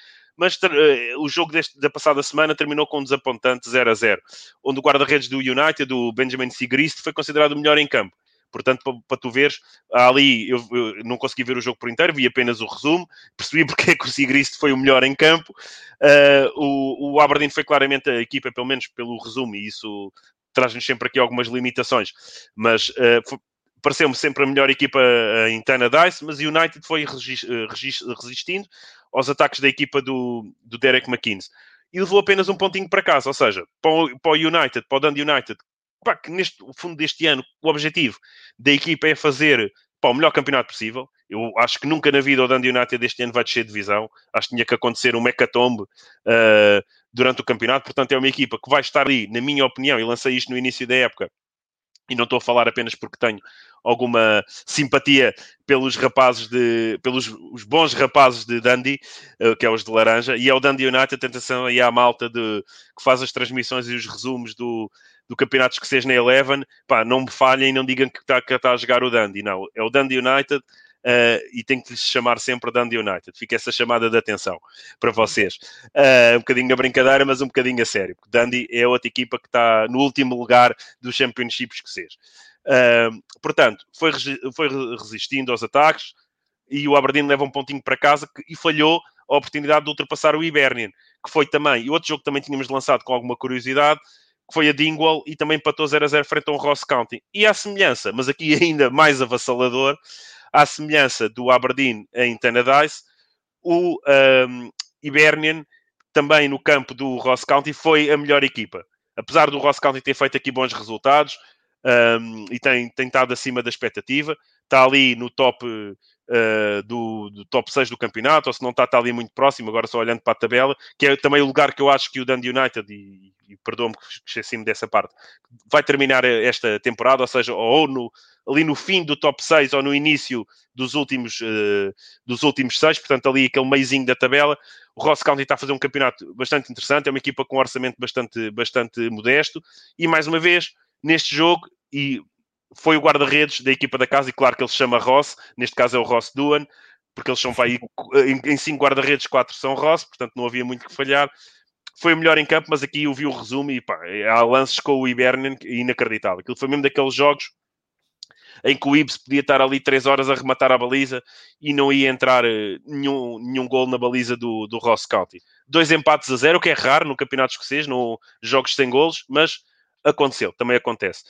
mas uh, o jogo deste, da passada semana terminou com um desapontante 0 a 0, onde o guarda-redes do United, o Benjamin Sigrist, foi considerado o melhor em campo. Portanto, para, tu veres, ali eu, eu, não consegui ver o jogo por inteiro, vi apenas o resumo, *laughs* percebi porque é que o Sigrist foi o melhor em campo. Uh, o, o Aberdeen foi claramente a equipa, pelo menos pelo resumo, e isso traz-nos sempre aqui algumas limitações, mas uh, pareceu-me sempre a melhor equipa em Tana Dice, mas o United foi resistindo aos ataques da equipa do, do Derek McKinney. E levou apenas um pontinho para casa, ou seja, para o, para o United, para o Dundee United, pá, que neste fundo deste ano, o objetivo da equipa é fazer pá, o melhor campeonato possível. Eu acho que nunca na vida o Dundee United deste ano vai descer de divisão. Acho que tinha que acontecer um mecatombe uh, durante o campeonato. Portanto, é uma equipa que vai estar ali, na minha opinião, e lancei isto no início da época, e não estou a falar apenas porque tenho alguma simpatia pelos rapazes de pelos os bons rapazes de Dundee, eh, que é os de laranja, e é o Dundee United, tentação aí à malta de, que faz as transmissões e os resumos do, do campeonato escocês na Eleven, pá, não me falhem e não digam que está que tá a jogar o Dundee, não, é o Dundee United, Uh, e tem que lhes chamar sempre Dundee United. Fica essa chamada de atenção para vocês. Uh, um bocadinho a brincadeira, mas um bocadinho a sério. Porque Dundee é outra equipa que está no último lugar do Championship escocês. Uh, portanto, foi, foi resistindo aos ataques e o Aberdeen leva um pontinho para casa que, e falhou a oportunidade de ultrapassar o Hibernian, que foi também, e outro jogo que também tínhamos lançado com alguma curiosidade, que foi a Dingwall e também empatou 0 a 0 frente ao Ross County. E à semelhança, mas aqui *laughs* ainda mais avassalador, à semelhança do Aberdeen em Tannadice, o um, Hibernian, também no campo do Ross County, foi a melhor equipa. Apesar do Ross County ter feito aqui bons resultados um, e tem, tem estado acima da expectativa, está ali no top uh, do, do, top 6 do campeonato, ou se não está, está ali muito próximo, agora só olhando para a tabela, que é também o lugar que eu acho que o Dundee United, e, e perdoa-me que esqueci-me dessa parte, vai terminar esta temporada, ou seja, ou no, ali no fim do top 6 ou no início dos últimos, uh, dos últimos 6, portanto ali aquele meizinho da tabela. O Ross County está a fazer um campeonato bastante interessante, é uma equipa com um orçamento bastante, bastante modesto e mais uma vez, neste jogo, e foi o guarda-redes da equipa da casa, e claro que ele se chama Ross, neste caso é o Ross Duan, porque eles são para aí, em 5 guarda-redes, 4 são Ross, portanto não havia muito que falhar. Foi o melhor em campo, mas aqui eu vi o resumo e pá, há lances com o Hibernian inacreditável. Aquilo foi mesmo daqueles jogos em que o Ibs podia estar ali 3 horas a rematar a baliza e não ia entrar uh, nenhum, nenhum gol na baliza do, do Ross County. Dois empates a zero, que é raro no campeonato escocês, no jogos sem golos, mas aconteceu, também acontece.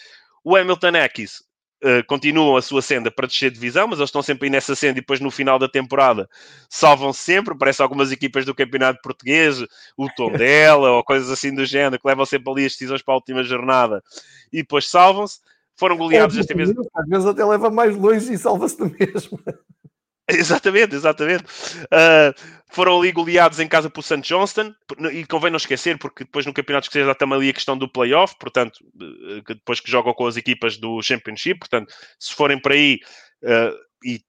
O Hamilton Ackies Uh, continuam a sua senda para descer de divisão, mas eles estão sempre aí nessa senda e depois no final da temporada salvam-se sempre. Parece algumas equipas do campeonato português, o Tondela *laughs* ou coisas assim do género, que levam sempre ali as decisões para a última jornada e depois salvam-se. Foram goleados é, esta vez. Às vezes até leva mais longe e salva-se do mesmo. *laughs* Exatamente, exatamente. Uh, foram ali goleados em casa por St. Johnston, e convém não esquecer, porque depois no campeonato escocês há também ali a questão do playoff, portanto, uh, depois que jogam com as equipas do Championship, portanto, se forem para aí uh, e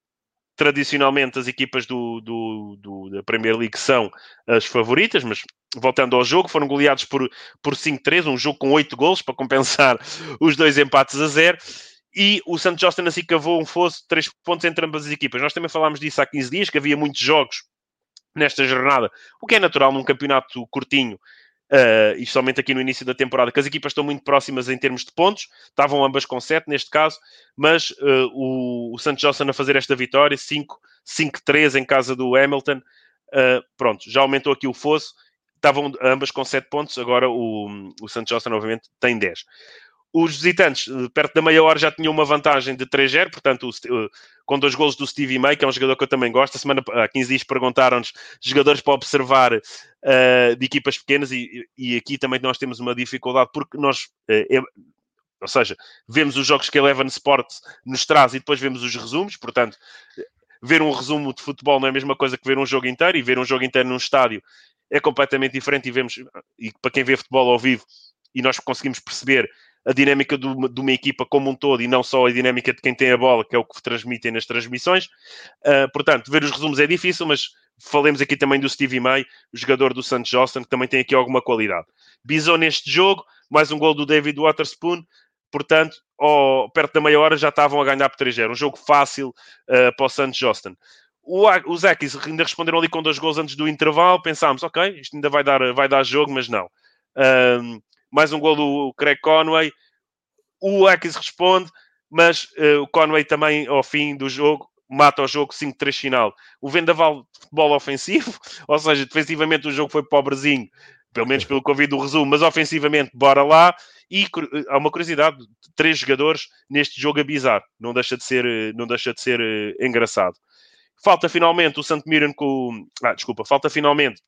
tradicionalmente as equipas do, do, do, da Premier League são as favoritas, mas voltando ao jogo, foram goleados por, por 5-3, um jogo com 8 gols para compensar *laughs* os dois empates a zero. E o Santos Austin assim cavou um fosso de 3 pontos entre ambas as equipas. Nós também falámos disso há 15 dias, que havia muitos jogos nesta jornada, o que é natural num campeonato curtinho, uh, e somente aqui no início da temporada, que as equipas estão muito próximas em termos de pontos, estavam ambas com 7 neste caso, mas uh, o, o Santos Johnson a fazer esta vitória, 5-3 em casa do Hamilton, uh, pronto, já aumentou aqui o fosso, estavam ambas com 7 pontos, agora o, o Santos Johnson, obviamente, tem 10 os visitantes, eh, perto da meia hora, já tinham uma vantagem de 3-0, portanto, eh, com dois golos do Stevie May, que é um jogador que eu também gosto. A semana, há 15 dias perguntaram-nos jogadores para observar uh, de equipas pequenas, e, e, aqui também nós temos uma dificuldade, porque nós, uh, é, ou seja, vemos os jogos que a Eleven Sports nos traz e depois vemos os resumos, portanto, ver um resumo de futebol não é a mesma coisa que ver um jogo inteiro, e ver um jogo inteiro num estádio é completamente diferente, e vemos, e para quem vê futebol ao vivo, e nós conseguimos perceber a dinâmica do, de uma equipa como um todo e não só a dinâmica de quem tem a bola, que é o que transmitem nas transmissões. Uh, portanto, ver os resumos é difícil, mas falemos aqui também do Stevie May, o jogador do Santos Austin, que também tem aqui alguma qualidade. Bisou neste jogo, mais um gol do David Waterspoon, portanto, oh, perto da meia hora já estavam a ganhar por 3-0. Um jogo fácil uh, para o Santos Austin. O, os Ekis ainda responderam ali com dois gols antes do intervalo. Pensámos, ok, isto ainda vai dar, vai dar jogo, mas não. Uh, mais um gol do Craig Conway. O Atkins responde, mas uh, o Conway também, ao fim do jogo, mata o jogo 5-3 final. O vendaval de futebol ofensivo, *laughs* ou seja, defensivamente o jogo foi pobrezinho, pelo menos pelo que eu vi do resumo, mas ofensivamente, bora lá. E há uma curiosidade: três jogadores neste jogo a bizarro. Não deixa de ser, eh, não deixa de ser uh, engraçado. Falta finalmente o St. Mirren com. Ah, desculpa, falta finalmente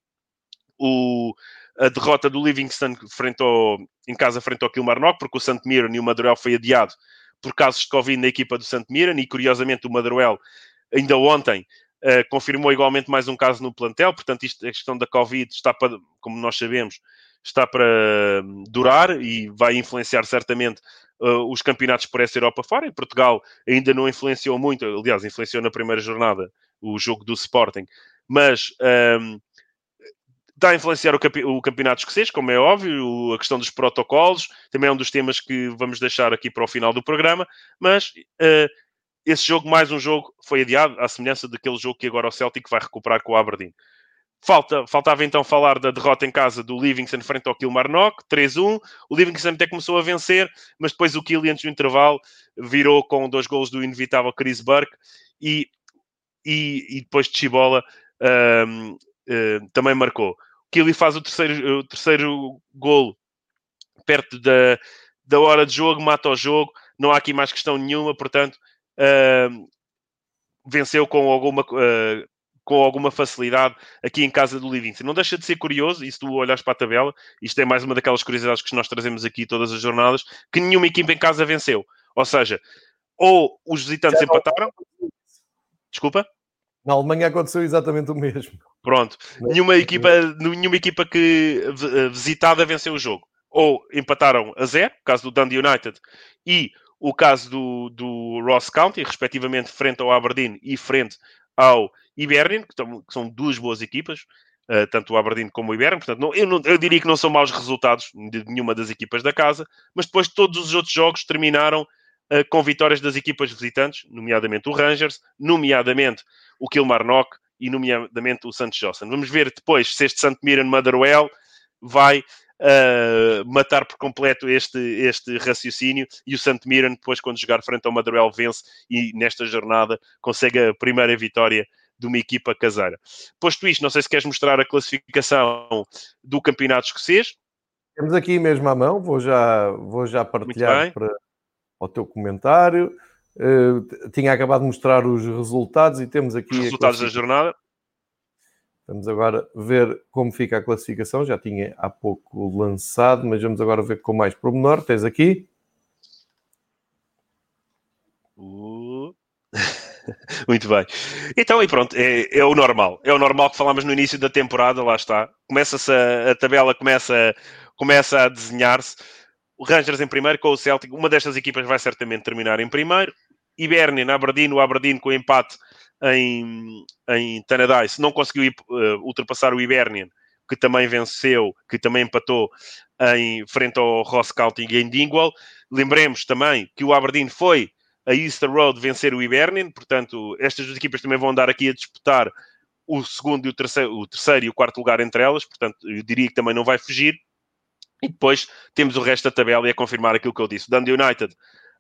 o, a derrota do Livingston frente ao, em casa frente ao Kilmarnock, porque o St. Mirren e o Madureira foi adiado por casos de Covid na equipa do St. Mirren e, curiosamente, o Madureira ainda ontem uh, confirmou igualmente mais um caso no plantel, portanto, isto, a questão da Covid está para, como nós sabemos, está para hum, durar e vai influenciar certamente uh, os campeonatos por essa Europa fora. Em Portugal ainda não influenciou muito, aliás, influenciou na primeira jornada o jogo do Sporting, mas um, está a influenciar o, campe o campeonato escocês, como é óbvio, a questão dos protocolos, também é um dos temas que vamos deixar aqui para o final do programa, mas uh, esse jogo, mais um jogo, foi adiado, à semelhança daquele jogo que agora o Celtic vai recuperar com o Aberdeen. Falta, faltava então falar da derrota em casa do Livingston frente ao Kilmarnock, 3-1. O Livingston até começou a vencer, mas depois o Kill, antes do intervalo, virou com dois gols do inevitável Chris Burke e, e, e depois de Chibola um, uh, uh, também marcou. Kili faz o terceiro, o terceiro golo perto da, da hora de jogo, mata o jogo, não há aqui mais questão nenhuma, portanto, uh, venceu com alguma, uh, com alguma facilidade aqui em casa do Livingston. Não deixa de ser curioso, e se tu olhas para a tabela, isto é mais uma daquelas curiosidades que nós trazemos aqui todas as jornadas, que nenhuma equipa em casa venceu. Ou seja, ou os visitantes empataram. Desculpa? Na Alemanha aconteceu exatamente o mesmo. Pronto. *laughs* Nenhuma equipa, nenhuma equipa que eh, visitada venceu o jogo. Ou empataram a zero, o caso do Dundee United, e o caso do, do Ross County, respectivamente frente ao Aberdeen e frente ao Iberian, que, que são duas boas equipas, uh, tanto o Aberdeen como o Iberian. Portanto, não, eu, não, eu diria que não são maus resultados de nenhuma das equipas da casa, mas depois todos os outros jogos terminaram uh, com vitórias das equipas visitantes, nomeadamente o Rangers, nomeadamente o Kilmarnock e, nomeadamente, o Santos Johnson. Vamos ver depois se este Santo Mirren Motherwell vai uh, matar por completo este, este raciocínio e o Santo Mirren, depois, quando jogar frente ao Motherwell, vence e nesta jornada consegue a primeira vitória de uma equipa caseira. Posto isto, não sei se queres mostrar a classificação do campeonato escocês. Temos aqui mesmo à mão, vou já, vou já partilhar para o teu comentário. Uh, tinha acabado de mostrar os resultados e temos aqui. Os resultados da jornada. Vamos agora ver como fica a classificação. Já tinha há pouco lançado, mas vamos agora ver com mais pormenor. Tens aqui. Uh. *laughs* Muito bem. Então, e pronto, é, é, o normal. É o normal que falámos no início da temporada, lá está. Começa-se a, a, tabela começa, começa a desenhar-se. O Rangers em primeiro com o Celtic. Uma destas equipas vai certamente terminar em primeiro. Ibernin, Aberdeen, o Aberdeen com empate em, em Tannadice, não conseguiu uh, ultrapassar o Hibernian, que também venceu, que também empatou em frente ao Ross County em Dingwall. Lembremos também que o Aberdeen foi a Easter Road vencer o Hibernian, portanto, estas duas equipas também vão andar aqui a disputar o segundo e o terceiro, o terceiro e o quarto lugar entre elas, portanto, eu diria que também não vai fugir. E depois temos o resto da tabela e a confirmar aquilo que eu disse. O Dundee United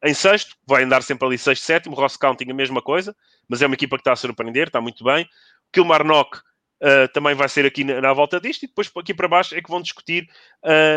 em sexto, vai andar sempre ali sexto, sétimo. Ross Counting a mesma coisa, mas é uma equipa que está a surpreender, está muito bem. Kilmarnock uh, também vai ser aqui na, na, volta disto e depois aqui para baixo é que vão discutir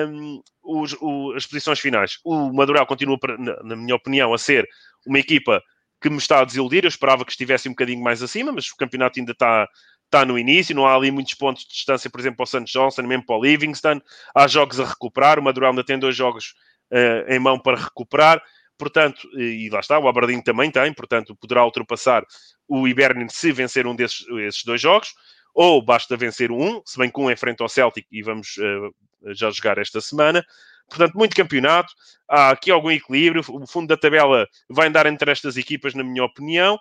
um, os, o, as posições finais. O Madural continua, na, na minha opinião, a ser uma equipa que me está a desiludir. Eu esperava que estivesse um bocadinho mais acima, mas o campeonato ainda está, está no início, não há ali muitos pontos de distância, por exemplo, para o St. Johnson, mesmo para o Livingston. Há jogos a recuperar, o Madural ainda tem dois jogos uh, em mão para recuperar. Portanto, e lá está, o Aberdeen também tem, portanto, poderá ultrapassar o Hibernian se vencer um desses esses dois jogos, ou basta vencer um, se bem que um é frente ao Celtic e vamos uh, já jogar esta semana. Portanto, muito campeonato, há aqui algum equilíbrio, o fundo da tabela vai andar entre estas equipas, na minha opinião.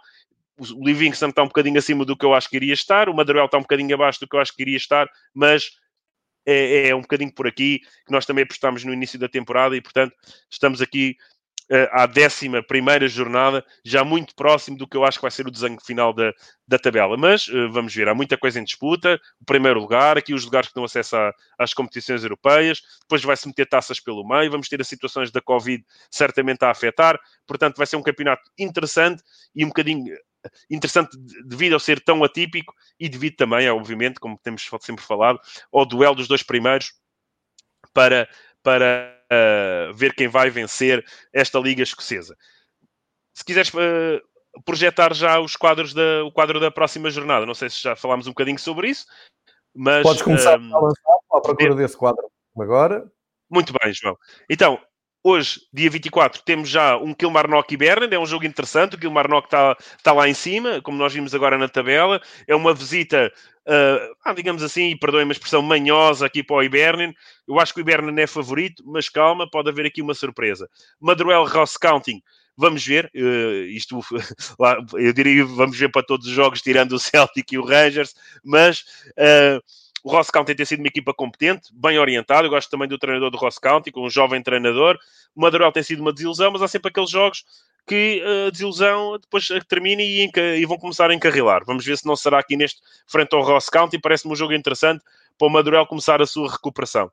O Livingston está um bocadinho acima do que eu acho que iria estar, o Motherwell está um bocadinho abaixo do que eu acho que iria estar, mas é, é, um bocadinho por aqui que nós também apostámos no início da temporada e, portanto, estamos aqui à décima primeira jornada, já muito próximo do que eu acho que vai ser o desenho final da, da tabela. Mas uh, vamos ver, há muita coisa em disputa. O primeiro lugar, aqui os lugares que dão acesso a, às competições europeias, depois vai-se meter taças pelo meio, vamos ter as situações da Covid certamente a afetar. Portanto, vai ser um campeonato interessante e um bocadinho eh, interessante devido ao ser tão atípico e devido também, obviamente, como temos sempre falado, ao duelo dos dois primeiros para, para uh, ver quem vai vencer esta Liga Escocesa. Se quiseres uh, projetar já os quadros da, o quadro da próxima jornada, não sei se já falámos um bocadinho sobre isso, mas... Podes começar um, a lançar à procura desse quadro agora. Muito bem, João. Então, Hoje, dia 24, temos já um Kilmarnock e Bernard, é um jogo interessante. O Kilmarnock está tá lá em cima, como nós vimos agora na tabela. É uma visita, uh, digamos assim, e perdoem uma expressão manhosa aqui para o Ibernin. Eu acho que o Ibernin é favorito, mas calma, pode haver aqui uma surpresa. Motherwell Ross Counting, vamos ver. Uh, isto, *laughs* lá, eu diria, vamos ver para todos os jogos, tirando o Celtic e o Rangers, mas. Uh, o Ross County tem sido uma equipa competente, bem orientada. Eu gosto também do treinador do Ross County, com um jovem treinador. O Madureira tem sido uma desilusão, mas há sempre aqueles jogos que a desilusão depois termina e, e, vão começar a encarrilar. Vamos ver se não será aqui neste frente ao Ross County. Parece-me um jogo interessante para o Madureira começar a sua recuperação.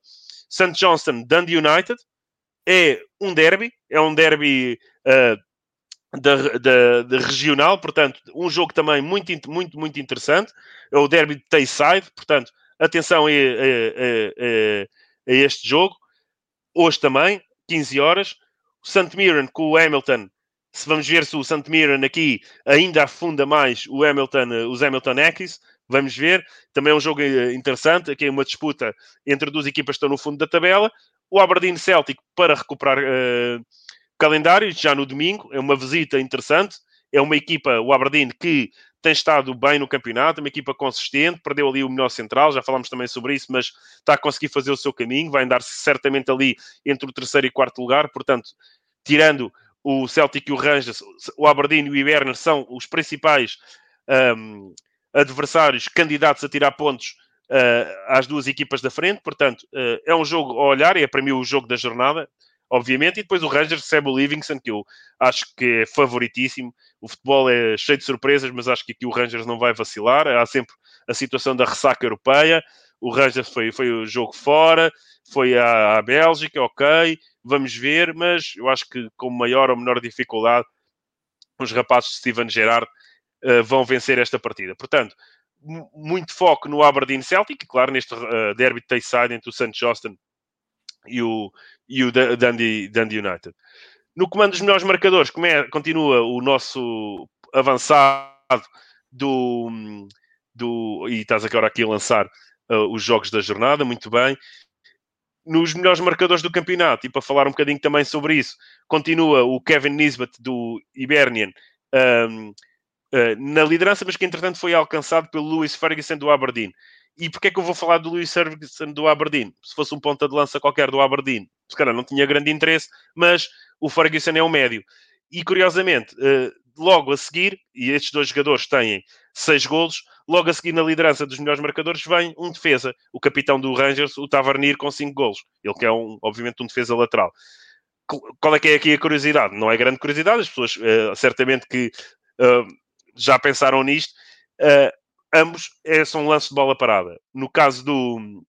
St. Johnston, Dundee United, é um derby, é um derby uh, da, da, da, regional, portanto, um jogo também muito, muito, muito interessante. É o derby de Tayside, portanto, Atenção a, a, a, a, este jogo. Hoje também, 15 horas. O St. Mirren com o Hamilton. Se vamos ver se o St. Mirren aqui ainda afunda mais o Hamilton, os Hamilton Ackies. Vamos ver. Também é um jogo eh, interessante. Aqui é uma disputa entre duas equipas que estão no fundo da tabela. O Aberdeen Celtic para recuperar uh, calendário, já no domingo. É uma visita interessante. É uma equipa, o Aberdeen, que tem estado bem no campeonato, uma equipa consistente, perdeu ali o melhor central, já falámos também sobre isso, mas está a conseguir fazer o seu caminho, vai andar certamente ali entre o terceiro e quarto lugar, portanto, tirando o Celtic e o Rangers, o Aberdeen e o Iberner são os principais um, adversários candidatos a tirar pontos uh, às duas equipas da frente, portanto, uh, é um jogo a olhar, e é para mim o jogo da jornada, obviamente, e depois o Rangers recebe o Livingston, que eu acho que é favoritíssimo. O futebol é cheio de surpresas, mas acho que aqui o Rangers não vai vacilar. Há sempre a situação da ressaca europeia. O Rangers foi, foi o jogo fora, foi à, à Bélgica, ok, vamos ver, mas eu acho que com maior ou menor dificuldade os rapazes de Steven Gerrard uh, vão vencer esta partida. Portanto, muito foco no Aberdeen Celtic, claro, neste uh, derby de Tayside entre o St. Johnston e o, e o Dundee, Dundee United. No comando dos melhores marcadores, é, continua o nosso avançado do, do. E estás agora aqui a lançar uh, os jogos da jornada, muito bem. Nos melhores marcadores do campeonato, e para falar um bocadinho também sobre isso, continua o Kevin Nisbet do Hibernian um, uh, na liderança, mas que entretanto foi alcançado pelo Lewis Ferguson do Aberdeen. E porquê é que eu vou falar do Luís Ferguson do Aberdeen? Se fosse um ponta de lança qualquer do Aberdeen, se calhar não tinha grande interesse, mas o Ferguson é um médio. E curiosamente, uh, logo a seguir, e estes dois jogadores têm seis golos, logo a seguir na liderança dos melhores marcadores vem um defesa, o capitão do Rangers, o Tavarnir, com cinco golos. Ele que é, um, obviamente, um defesa lateral. Qual é que é aqui a curiosidade? Não é grande curiosidade, as pessoas uh, certamente que uh, já pensaram nisto. Ambos é, são lances de bola parada. No caso do,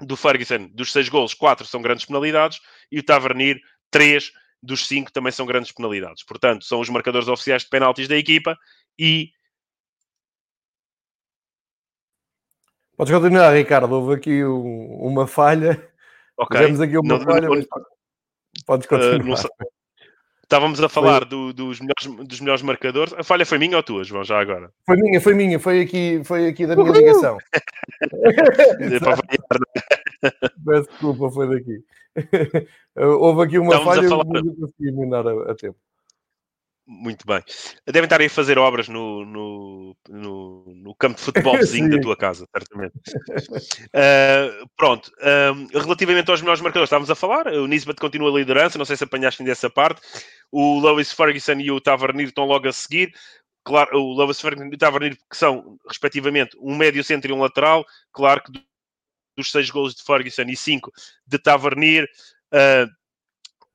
do Ferguson, dos seis golos, quatro são grandes penalidades, e o Tavernier, três dos cinco também são grandes penalidades. Portanto, são os marcadores oficiais de penaltis da equipa e. Podes continuar, Ricardo. Houve aqui um, uma falha. Ok. Tivemos aqui uma não, falha, não, mas podes continuar. Uh, Estávamos a falar do, dos, melhores, dos melhores marcadores. A falha foi minha ou tua, João, já agora? Foi minha, foi minha, foi aqui, foi aqui da minha ligação. *laughs* Peço desculpa, foi daqui. *laughs* Houve aqui uma Estávamos falha e falar... não consegui eliminar a, a tempo. Muito bem. Devem estar aí a fazer obras no, no, no, no campo de futebol vizinho da *laughs* tua casa, certamente. Uh, pronto. Uh, relativamente aos melhores marcadores, estávamos a falar. O Nisbet continua a liderança. Não sei se apanhaste dessa parte. O Lewis Ferguson e o Tavernier estão logo a seguir. Claro, o Lewis Ferguson e o Tavernier, que são, respectivamente, um médio centro e um lateral. Claro que dos seis gols de Ferguson e cinco de Tavernier, uh,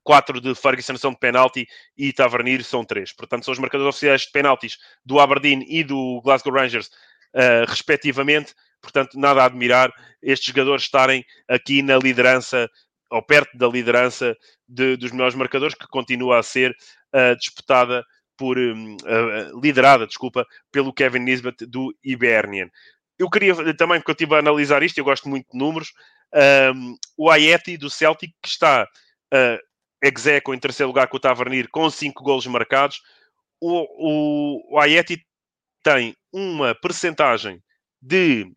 4 de Ferguson são de penalti e Tavernier são 3. Portanto, são os marcadores oficiais de penaltis do Aberdeen e do Glasgow Rangers, uh, respectivamente. Portanto, nada a admirar estes jogadores estarem aqui na liderança, ou perto da liderança de, dos melhores marcadores, que continua a ser uh, disputada por, uh, liderada, desculpa, pelo Kevin Nisbet do Hibernian. Eu queria também, porque eu estive a analisar isto, eu gosto muito de números, um, o Ayeti do Celtic, que está uh, Execo em terceiro lugar com o Tavernier com 5 golos marcados. O, o, o Ayeti tem uma percentagem de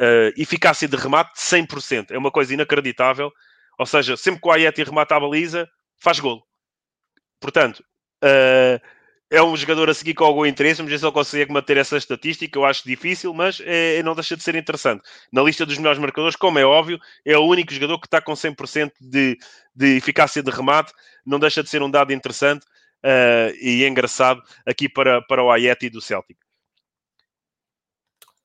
uh, eficácia de remate de 100%. É uma coisa inacreditável. Ou seja, sempre que o Ayeti remata a baliza, faz golo. Portanto, uh, é um jogador a seguir com algum interesse. Vamos ver se ele consegue manter essa estatística. Eu acho difícil, mas é, não deixa de ser interessante. Na lista dos melhores marcadores, como é óbvio, é o único jogador que está com 100% de, de eficácia de remate. Não deixa de ser um dado interessante uh, e engraçado aqui para, para o Ayeti do Celtic.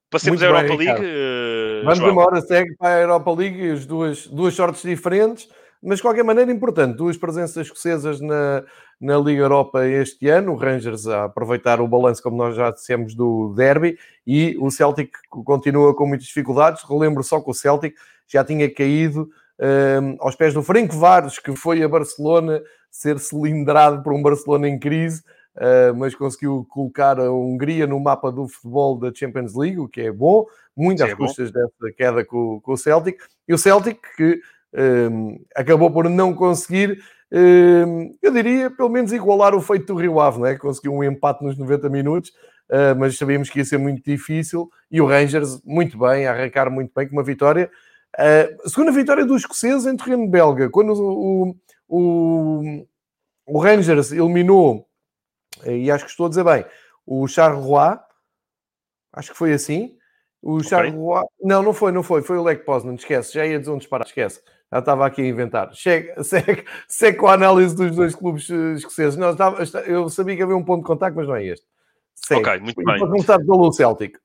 Passemos à Europa bem, League. Uh, Vamos embora, segue para a Europa League, as duas, duas sortes diferentes mas de qualquer maneira importante. Duas presenças escocesas na, na Liga Europa este ano, o Rangers a aproveitar o balanço, como nós já dissemos, do derby, e o Celtic continua com muitas dificuldades. Relembro só que o Celtic já tinha caído um, aos pés do Franco Vares, que foi a Barcelona ser cilindrado por um Barcelona em crise, uh, mas conseguiu colocar a Hungria no mapa do futebol da Champions League, o que é bom, muito às é custas dessa queda com, com o Celtic. E o Celtic, que um, acabou por não conseguir, eu diria, pelo menos igualar o feito do Rio Ave, não é? Conseguiu um empate nos 90 minutos, uh, mas sabíamos que ia ser muito difícil. E o Rangers, muito bem, a arrancar muito bem com uma vitória. Uh, segunda vitória dos escoceses em terreno belga, quando o, o, o Rangers eliminou, e acho que estou a dizer bem, o Charleroi, acho que foi assim. O Charleroi, não, não foi, não foi, foi o Lech Poznan, esquece, já ia dizer um disparate, esquece. Já estava aqui a inventar. Chega, *laughs* segue, segue com a análise dos dois clubes eh, escoceses. Não, estava, eu sabia que havia um ponto de contacto, mas não é este. Segue. Ok, muito bem. Para começar pelo Celtic.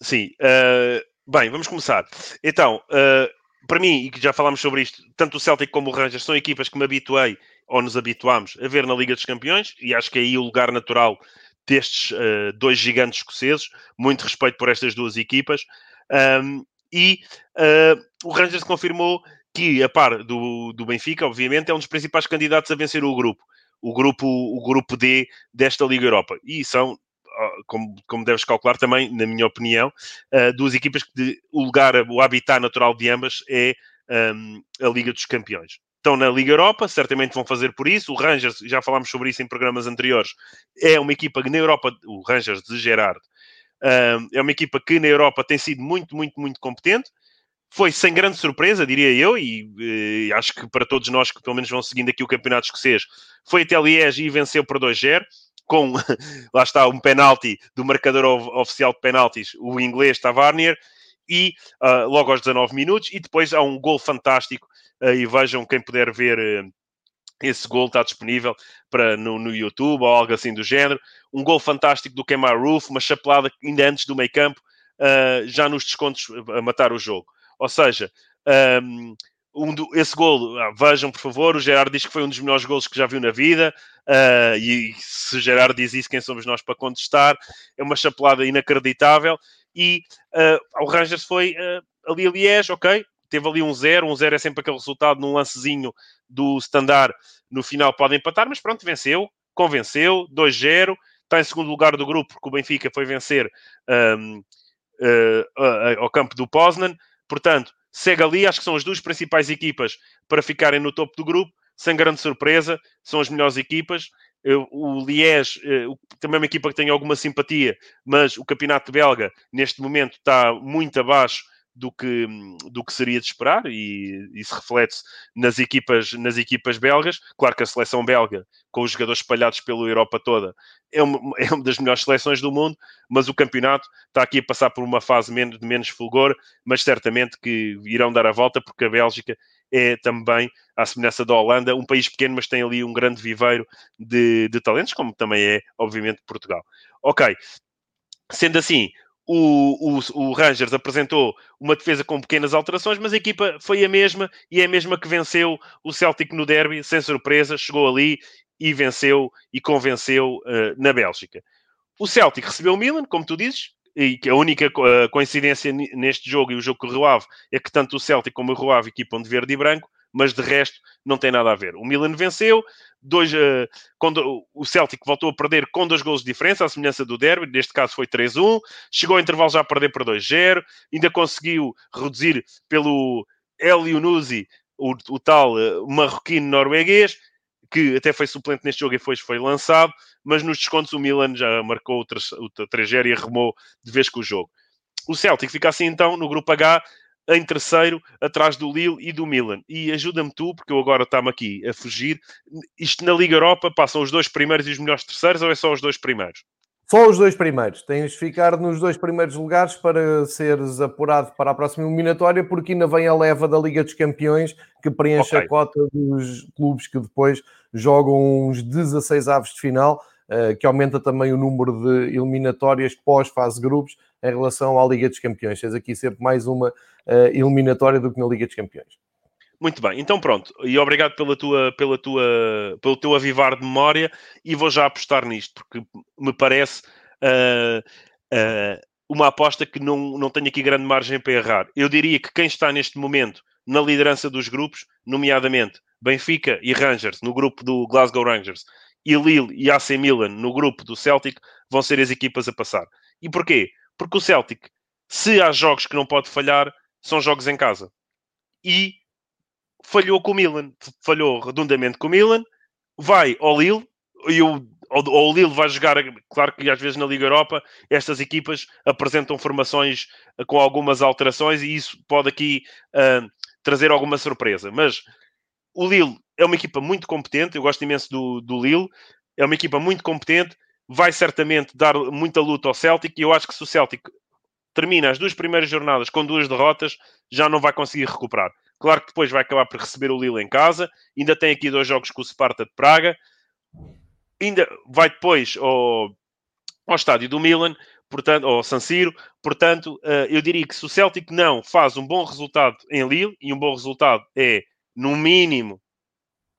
Sim. Uh, bem, vamos começar. Então, uh, para mim, e que já falámos sobre isto, tanto o Celtic como o Rangers são equipas que me habituei, ou nos habituámos, a ver na Liga dos Campeões, e acho que é aí o lugar natural destes uh, dois gigantes escoceses. Muito respeito por estas duas equipas. Um, e o Rangers confirmou que, a par do, do Benfica, obviamente, é um dos principais candidatos a vencer o grupo. O grupo, o grupo D desta Liga Europa. E são, ah, como, como deves calcular também, na minha opinião, uh, duas equipas que o lugar, o habitat natural de ambas é um, a Liga dos Campeões. Estão na Liga Europa, certamente vão fazer por isso. O Rangers, já falámos sobre isso em programas anteriores, é uma equipa que na Europa, o Rangers de Gerard, um, é uma equipa que na Europa tem sido muito, muito, muito competente foi sem grande surpresa, diria eu, e, e, acho que para todos nós que pelo menos vão seguindo aqui o campeonato escocês, foi até Liege e venceu por 2-0, com, *laughs* lá está, um penalti do marcador oficial de penaltis, o inglês Tavarnier, e uh, logo aos 19 minutos, e depois há um gol fantástico, uh, e vejam quem puder ver uh, esse gol está disponível para, no, no YouTube ou algo assim do género. Um gol fantástico do Kemar Roof, uma chapelada ainda antes do meio campo, uh, já nos descontos a matar o jogo. Ou seja, um, um do, esse gol, ah, vejam por favor, o Gerard diz que foi um dos melhores gols que já viu na vida, uh, e se Gerard diz isso, quem somos nós para contestar? É uma chapelada inacreditável. E uh, o Rangers foi uh, ali a Liege, ok, teve ali um zero, um zero é sempre aquele resultado num lancezinho do standard, no final pode empatar, mas pronto, venceu, convenceu, 2-0, está em segundo lugar do grupo, porque o Benfica foi vencer um, ao campo do Poznan, portanto, segue ali, acho que são as duas principais equipas para ficarem no topo do grupo, sem grande surpresa, são as melhores equipas. O Liège eh, também é uma equipa que tem alguma simpatia, mas o campeonato belga, neste momento, está muito abaixo do que, do que seria de esperar e isso reflete-se nas equipas, nas equipas belgas. Claro que a seleção belga, com os jogadores espalhados pela Europa toda, é uma, é uma das melhores seleções do mundo, mas o campeonato está aqui a passar por uma fase menos, de menos fulgor, mas certamente que irão dar a volta, porque a Bélgica é também, à semelhança da Holanda, um país pequeno, mas tem ali um grande viveiro de, de talentos, como também é, obviamente, Portugal. Ok, sendo assim, o, o, o, Rangers apresentou uma defesa com pequenas alterações, mas a equipa foi a mesma e é a mesma que venceu o Celtic no derby, sem surpresa, chegou ali e venceu e convenceu uh, na Bélgica. O Celtic recebeu o Milan, como tu dizes, e que a única uh, coincidência neste jogo e o jogo com o é que tanto o Celtic como o Rio Ave equipam de verde e branco, mas de resto não tem nada a ver. O Milan venceu, dois, uh, quando o Celtic voltou a perder com dois gols de diferença, à semelhança do derby, neste caso foi 3-1, chegou ao intervalo já a perder por 2-0, ainda conseguiu reduzir pelo El o, o tal uh, marroquino norueguês, que até foi suplente neste jogo e foi, foi lançado, mas nos descontos o Milan já marcou o 3-0 e arrumou de vez com o jogo. O Celtic fica assim então no grupo H em terceiro, atrás do Lille e do Milan. E ajuda-me tu, porque eu agora estava aqui a fugir. Isto na Liga Europa passam os dois primeiros e os melhores terceiros ou é só os dois primeiros? Só os dois primeiros. Tens de ficar nos dois primeiros lugares para seres apurado para a próxima eliminatória, porque ainda vem a leva da Liga dos Campeões, que preenche okay. a cota dos clubes que depois jogam uns 16 aves de final, eh, que aumenta também o número de eliminatórias pós-fase grupos em relação à Liga dos Campeões. Tens aqui sempre mais uma uh, eliminatória do que na Liga dos Campeões. Muito bem, então pronto, e obrigado pela tua, pela tua, pelo teu avivar de memória e vou já apostar nisto, porque me parece uh, uh, uma aposta que não, não tem aqui grande margem para errar. Eu diria que quem está neste momento na liderança dos grupos, nomeadamente Benfica e Rangers, no grupo do Glasgow Rangers, e Lille e AC Milan, no grupo do Celtic, vão ser as equipas a passar. E porquê? Porque o Celtic, se há jogos que não pode falhar, são jogos em casa. E falhou com o Milan, falhou redondamente com o Milan, vai ao Lille, e o, o Lille vai jogar, claro que às vezes na Liga Europa, estas equipas apresentam formações eh, com algumas alterações e isso pode aqui uh, trazer alguma surpresa. Mas o Lille é uma equipa muito competente, eu gosto imenso do, do Lille, é uma equipa muito competente, vai certamente dar muita luta ao Celtic e eu acho que se o Celtic termina as duas primeiras jornadas com duas derrotas, já não vai conseguir recuperar. Claro que depois vai acabar por receber o Lille em casa, ainda tem aqui dois jogos com o Sparta de Praga, ainda vai depois ao, ao estádio do Milan, portanto, ao San Siro, portanto, eh, eu diria que se o Celtic não faz um bom resultado em Lille, e um bom resultado é, no mínimo,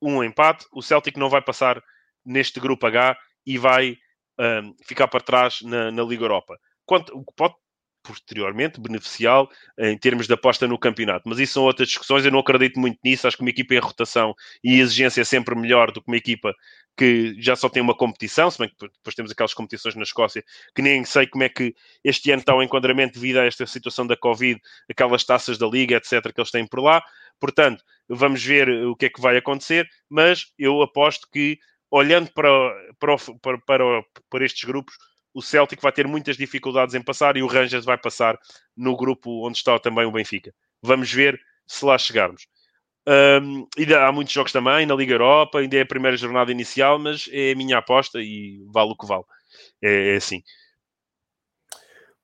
um empate, o Celtic não vai passar neste grupo H e vai um, ficar para trás na, na Liga Europa. Quanto, o que pode posteriormente beneficiá-lo em termos de aposta no campeonato. Mas isso são outras discussões, eu não acredito muito nisso. Acho que uma equipa em rotação e exigência é sempre melhor do que uma equipa que já só tem uma competição, se bem que depois temos aquelas competições na Escócia que nem sei como é que este ano está o enquadramento devido a esta situação da Covid, aquelas taças da Liga, etc., que eles têm por lá. Portanto, vamos ver o que é que vai acontecer, mas eu aposto que olhando para, para, para, para, para estes grupos, o Celtic vai ter muitas dificuldades em passar e o Rangers vai passar no grupo onde está também o Benfica. Vamos ver se lá chegarmos. Um, ainda há muitos jogos também na Liga Europa, ainda é a primeira jornada inicial, mas é a minha aposta e vale o que vale. É, é assim.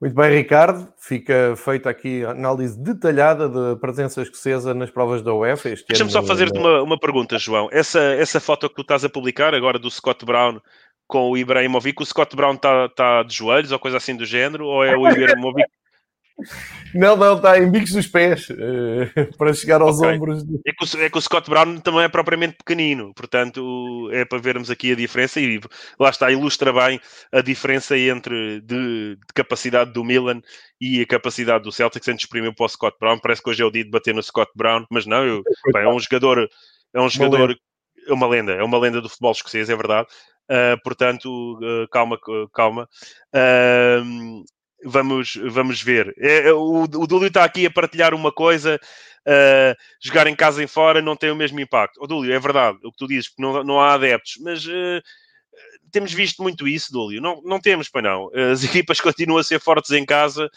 Muito bem, Ricardo. Fica feita aqui a análise detalhada da presença escocesa nas provas da UEFA. Deixa-me só fazer-te uma, uma pergunta, João. Essa, essa foto que tu estás a publicar agora do Scott Brown com o Ibrahimovic, o Scott Brown está tá de joelhos ou coisa assim do género? Ou é o *laughs* Ibrahimovic não, não, está em bicos dos pés uh, *laughs* para chegar aos okay. ombros. É, que o, é, que o, Scott Brown também é propriamente pequenino, portanto é para vermos aqui a diferença e lá está, ilustra bem a diferença entre de, de capacidade do Milan e a capacidade do Celtic se exprimiu para o Scott Brown. Parece que hoje é o dia de bater no Scott Brown, mas não, eu, bem, é um jogador, é um jogador, é uma lenda, é uma lenda do futebol escocês, é verdade. Uh, portanto, uh, calma, calma. Uh, vamos, vamos ver. É, é, o, o Dúlio está aqui a partilhar uma coisa, uh, jogar em casa e fora não tem o mesmo impacto. O Dúlio, é verdade o que tu dizes, porque não, não há adeptos, mas uh, temos visto muito isso, Dúlio. Não, não temos, para não. As *laughs* equipas continuam a ser fortes em casa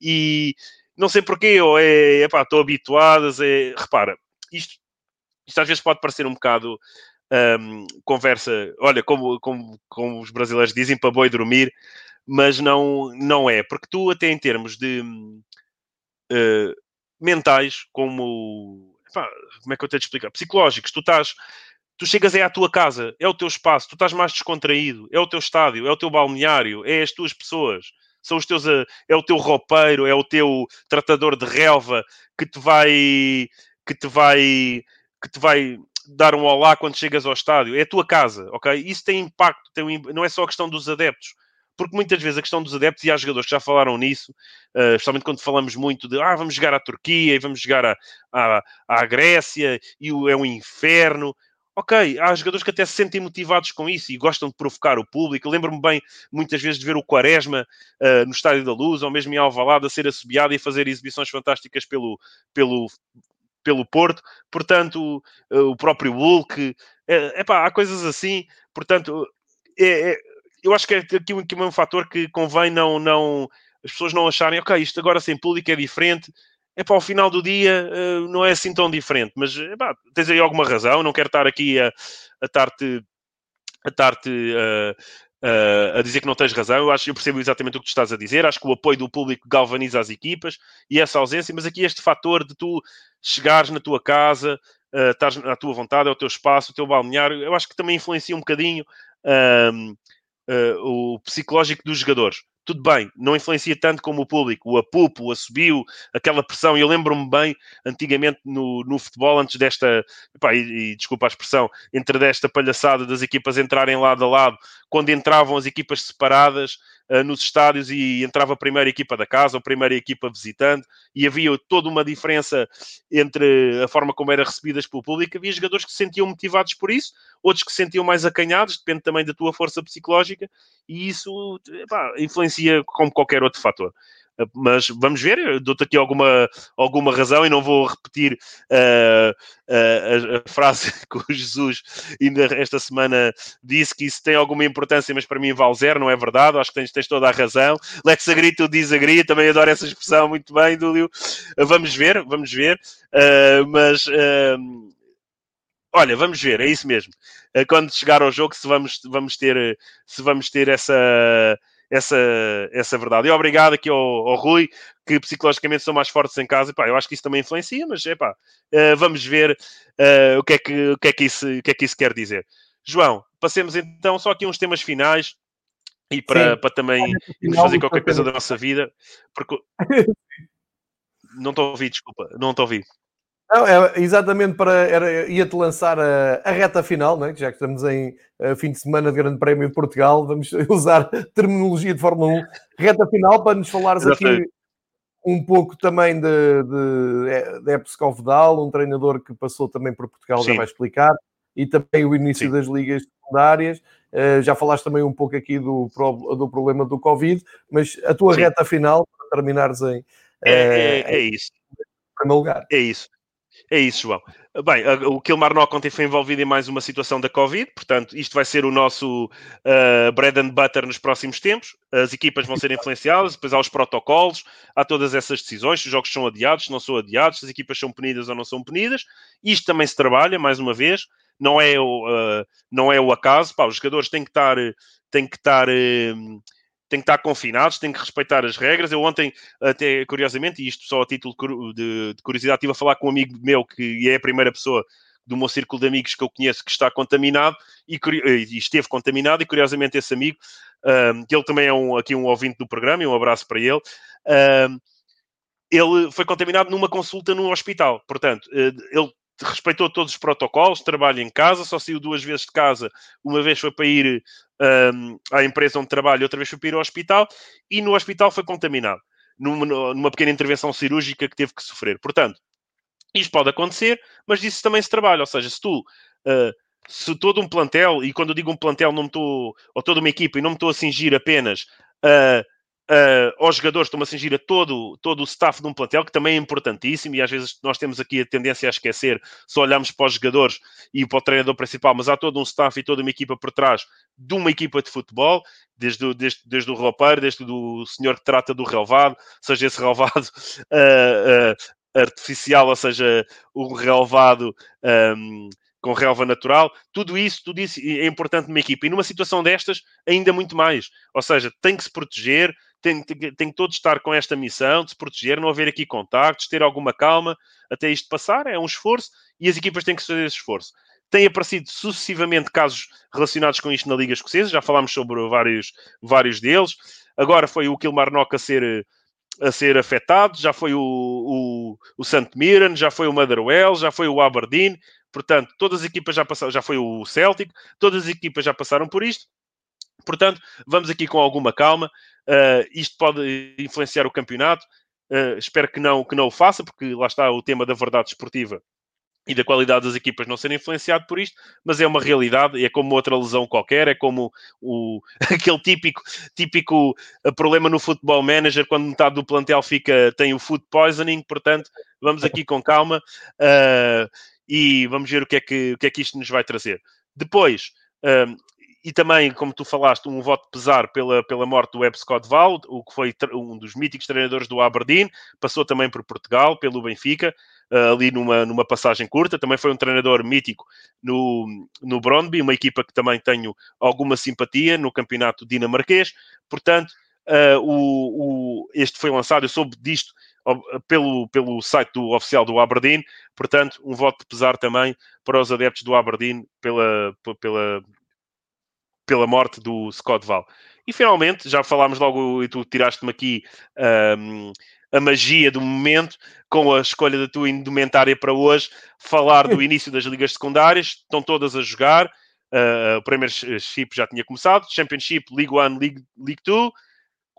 e não sei porquê, ou é, epá, estou habituadas, é, repara, isto, isto às vezes pode parecer um bocado um, conversa, olha, como, como, como os brasileiros dizem, para boi dormir, mas não, não é, porque tu, até em termos de uh, mentais, como como é que eu tenho de explicar? Psicológicos, tu estás, tu chegas é à tua casa, é o teu espaço, tu estás mais descontraído, é o teu estádio, é o teu balneário, é as tuas pessoas, são os teus, eh, é o teu roupeiro, é o teu tratador de relva que te vai, que te vai, que te vai dar um olá quando chegas ao estádio, é a tua casa, ok? Isso tem impacto, tem não é só a questão dos adeptos porque muitas vezes a questão dos adeptos, e há jogadores que já falaram nisso, uh, especialmente quando falamos muito de ah, vamos jogar à Turquia e vamos jogar à, à, Grécia e o, é um inferno. Ok, há jogadores que até se sentem motivados com isso e gostam de provocar o público. Lembro-me bem, muitas vezes, de ver o Quaresma uh, no Estádio da Luz ou mesmo em Alvalade a ser assobiado e fazer exibições fantásticas pelo, pelo, pelo Porto. Portanto, uh, o próprio Hulk. Epá, há coisas assim. Portanto, é, é, eu acho que é aqui, aqui um fator que convém não, não as pessoas não acharem, ok, isto agora sem público é diferente. É para o final do dia uh, não é assim tão diferente, mas epá, tens aí alguma razão. Não quero estar aqui a, a estar-te a, estar-te, uh, uh, a dizer que não tens razão. Eu acho eu percebo exatamente o que tu estás a dizer. Acho que o apoio do público galvaniza as equipas e essa ausência, mas aqui este fator de tu chegares na tua casa, uh, estás à tua vontade, é o teu espaço, o teu balneário, eu acho que também influencia um bocadinho. Uh, uh, o psicológico dos jogadores. Tudo bem, não influencia tanto como o público, o apupo, o assobio, aquela pressão. Eu lembro-me bem, antigamente no, no futebol, antes desta, epá, e, e, desculpa a expressão, entre desta palhaçada das equipas entrarem lado a lado, quando entravam as equipas separadas, uh, nos estádios e entrava a primeira equipa da casa, ou a primeira equipa visitante, e havia toda uma diferença entre a forma como eram recebidas pelo público. Havia jogadores que se sentiam motivados por isso, outros que se sentiam mais acanhados, depende também da tua força psicológica, e isso influencia como qualquer outro fator mas vamos ver, dou-te aqui alguma, alguma razão e não vou repetir uh, uh, a, frase *laughs* que o Jesus ainda esta semana disse que isso tem alguma importância, mas para mim vale zero, não é verdade, acho que tens, tens toda a razão. Lex agree, diz agree, também adoro essa expressão, muito bem, Dúlio. Uh, vamos ver, vamos ver, mas olha, vamos ver, é isso mesmo. Quando chegar ao jogo, se vamos, vamos ter, se vamos ter essa essa, essa verdade. E obrigado aqui ao, ao Rui, que psicologicamente são mais fortes em casa. E, pá, eu acho que isso também influencia, mas é pá, uh, vamos ver uh, o, que é que, o, que é que isso, o que é que isso quer dizer. João, passemos então só aqui uns temas finais e para, para também irmos fazer qualquer coisa da nossa vida, porque *laughs* não estou a ouvir, desculpa, não estou a ouvir. Não, é exatamente para. Ia-te lançar a, a, reta final, né? já que estamos em uh, fim de semana de Grande Prémio em Portugal, vamos *laughs* usar terminologia de Fórmula 1. Reta final para nos falares aqui um pouco também de, de, de Epscov Vidal, um treinador que passou também por Portugal, Sim. já vai explicar, e também o início Sim. das ligas secundárias. Uh, já falaste também um pouco aqui do, do problema do Covid, mas a tua Sim. reta final, para terminares em. É, é, é isso. Em primeiro lugar. É isso. É isso, João. Bem, o Kilmarnock ontem foi envolvido em mais uma situação da Covid, portanto, isto vai ser o nosso uh, bread and butter nos próximos tempos. As equipas vão ser influenciadas, depois há os protocolos, há todas essas decisões, se os jogos são adiados, se não são adiados, se as equipas são punidas ou não são punidas. Isto também se trabalha, mais uma vez, não é o, uh, não é o acaso. Pá, os jogadores têm que estar, têm que estar uh, têm que estar confinados, têm que respeitar as regras. Eu ontem, até curiosamente, e isto só a título de, de curiosidade, estive a falar com um amigo meu que é a primeira pessoa do meu círculo de amigos que eu conheço que está contaminado e, e esteve contaminado, e curiosamente esse amigo, um, que ele também é um, aqui um ouvinte do programa, e um abraço para ele, um, ele foi contaminado numa consulta no hospital. Portanto, eh, ele respeitou todos os protocolos, trabalha em casa, só saiu duas vezes de casa, uma vez foi para ir um, à empresa onde trabalha, outra vez foi para ir ao hospital, e no hospital foi contaminado, numa, numa pequena intervenção cirúrgica que teve que sofrer. Portanto, isto pode acontecer, mas disso também se trabalha, ou seja, se tu... Uh, se todo um plantel, e quando eu digo um plantel, não estou, ou toda uma equipa, e não me estou a cingir apenas a aos jogadores, estão a cingir a todo, todo o staff de um plantel, que também é importantíssimo, e às vezes nós temos aqui a tendência a esquecer, só olhamos para os jogadores e para o treinador principal, mas há todo um staff e toda uma equipa por trás de uma equipa de futebol, desde, o, desde, desde o roupeiro, desde o senhor que trata do relevado, seja esse relevado uh, *laughs* uh, artificial, ou seja, o relevado... Um, com relva natural, tudo isso, tudo isso é importante numa equipa. E numa situação destas, ainda muito mais. Ou seja, tem que se proteger, tem, tem, tem que todos estar com esta missão de se proteger, não haver aqui contactos, ter alguma calma até isto passar, é um esforço e as equipas têm que fazer esse esforço. Tem aparecido sucessivamente casos relacionados com isto na Liga Escocesa, já falámos sobre vários, vários deles. Agora foi o Kilmarnock a ser, a ser afetado, já foi o, o, o St. Mirren, já foi o Motherwell, já foi o Aberdeen. Portanto, todas as equipas já passaram, já foi o Celtic, todas as equipas já passaram por isto. Portanto, vamos aqui com alguma calma. Uh, isto pode influenciar o campeonato. Uh, espero que não, que não o faça, porque lá está o tema da verdade esportiva e da qualidade das equipas não serem influenciado por isto, mas é uma realidade, é como outra lesão qualquer, é como o, *laughs* aquele típico, típico uh, problema no futebol manager, quando metade do plantel fica, tem o food poisoning, portanto, vamos aqui com calma uh, e vamos ver o que, é que, o que é que isto nos vai trazer. Depois, e também, como tu falaste, um voto de pesar pela, pela morte do Web Scott o que foi um dos míticos treinadores do Aberdeen, passou também por Portugal, pelo Benfica, uh, ali numa, numa passagem curta. Também foi um treinador mítico no, no Brondby, uma equipa que também tenho alguma simpatia no campeonato dinamarquês. Portanto, uh, o, o, este foi lançado, eu soube disto pelo, pelo site do oficial do Aberdeen, portanto, um voto de pesar também para os adeptos do Aberdeen pela, pela, pela morte do Scott Val. E finalmente, já falámos logo, e tu tiraste-me aqui um, a magia do momento, com a escolha da tua indumentária para hoje, falar do *laughs* início das ligas secundárias, estão todas a jogar. Uh, o Premiership já tinha começado, Championship, League One, League, League Two.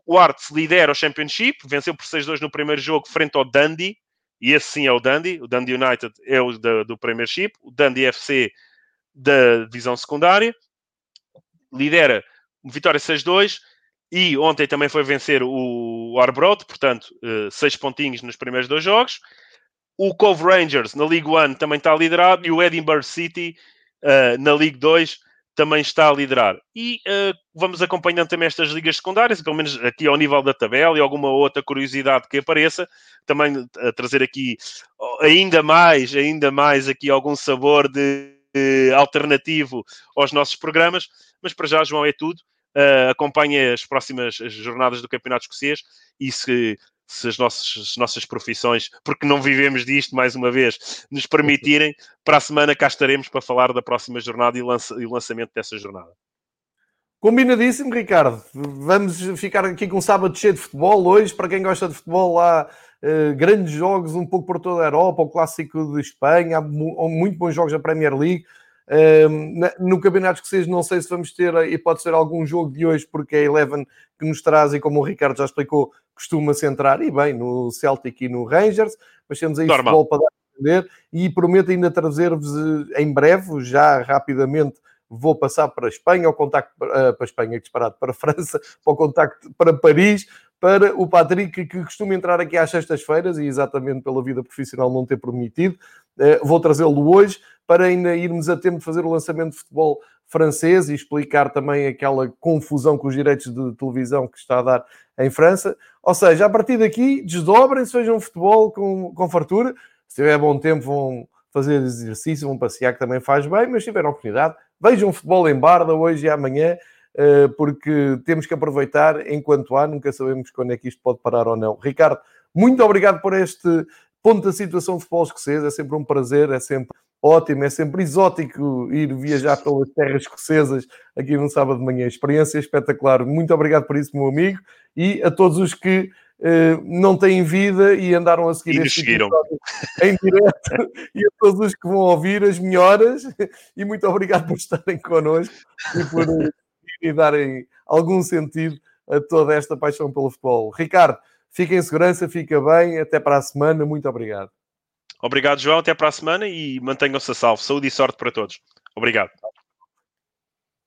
O Arts lidera o Championship, venceu por 6-2 no primeiro jogo frente ao Dundee, e esse sim é o Dundee. O Dundee United é o da, do Premiership, o Dundee FC da divisão secundária lidera vitória 6-2 e ontem também foi vencer o Arbroath, portanto, uh, seis pontinhos nos primeiros dois jogos. O Cove Rangers na League One também está liderado e o Edinburgh City uh, na League 2 também está a liderar. E uh, vamos acompanhando também estas ligas secundárias, pelo menos aqui ao nível da tabela e alguma outra curiosidade que apareça, também a trazer aqui ainda mais, ainda mais aqui algum sabor de, de alternativo aos nossos programas. Mas para já, João, é tudo. Uh, acompanhe as próximas jornadas do Campeonato Escocês e se, se as, nossas, as nossas profissões, porque não vivemos disto, mais uma vez, nos permitirem, para a semana cá estaremos para falar da próxima jornada e, lança, e lançamento dessa jornada. Combinadíssimo, Ricardo. Vamos ficar aqui com um sábado cheio de futebol. Hoje, para quem gosta de futebol, há uh, grandes jogos um pouco por toda a Europa, o Clássico de Espanha, há muito bons jogos da Premier League no Campeonato Escocês não sei se vamos ter, e pode ser algum jogo de hoje, porque é Eleven que nos traz, e como o Ricardo já explicou, costuma centrar, e bem, no Celtic e no Rangers, mas temos aí Normal. futebol para dar a entender, e prometo ainda trazer-vos eh, em breve, já rapidamente, vou passar para a Espanha, ao contacto para, para a Espanha, disparado para a *laughs* França, para o contacto para Paris, para o Patrick, que costuma entrar aqui às sextas-feiras, e exatamente pela vida profissional não ter permitido, eh, vou trazê-lo hoje para ainda irmos a tempo de fazer o lançamento de futebol francês e explicar também aquela confusão com os direitos de televisão que está a dar em França. Ou seja, a partir daqui, desdobrem-se, vejam futebol com, com fartura. Se tiver bom tempo, vão fazer exercício, vão passear, que também faz bem, mas se tiver oportunidade, vejam futebol em Barda hoje e amanhã. porque temos que aproveitar enquanto há, nunca sabemos quando é que isto pode parar ou não. Ricardo, muito obrigado por este ponto da situação do futebol escocês, é sempre um prazer, é sempre ótimo, é sempre exótico ir viajar pelas terras escocesas aqui no sábado de manhã. Experiência espetacular. Muito obrigado por isso, meu amigo, e a todos os que uh, não têm vida e andaram a seguir e este seguiram. em direto, *laughs* e a todos os que vão ouvir as melhoras, e muito obrigado por estarem connosco e por uh, e darem algum sentido a toda esta paixão pelo futebol. Ricardo, fica em segurança, fica bem, até para a semana, muito obrigado. Obrigado, João. Até para a semana e mantenham-se a salvo. Saúde e sorte para todos. Obrigado.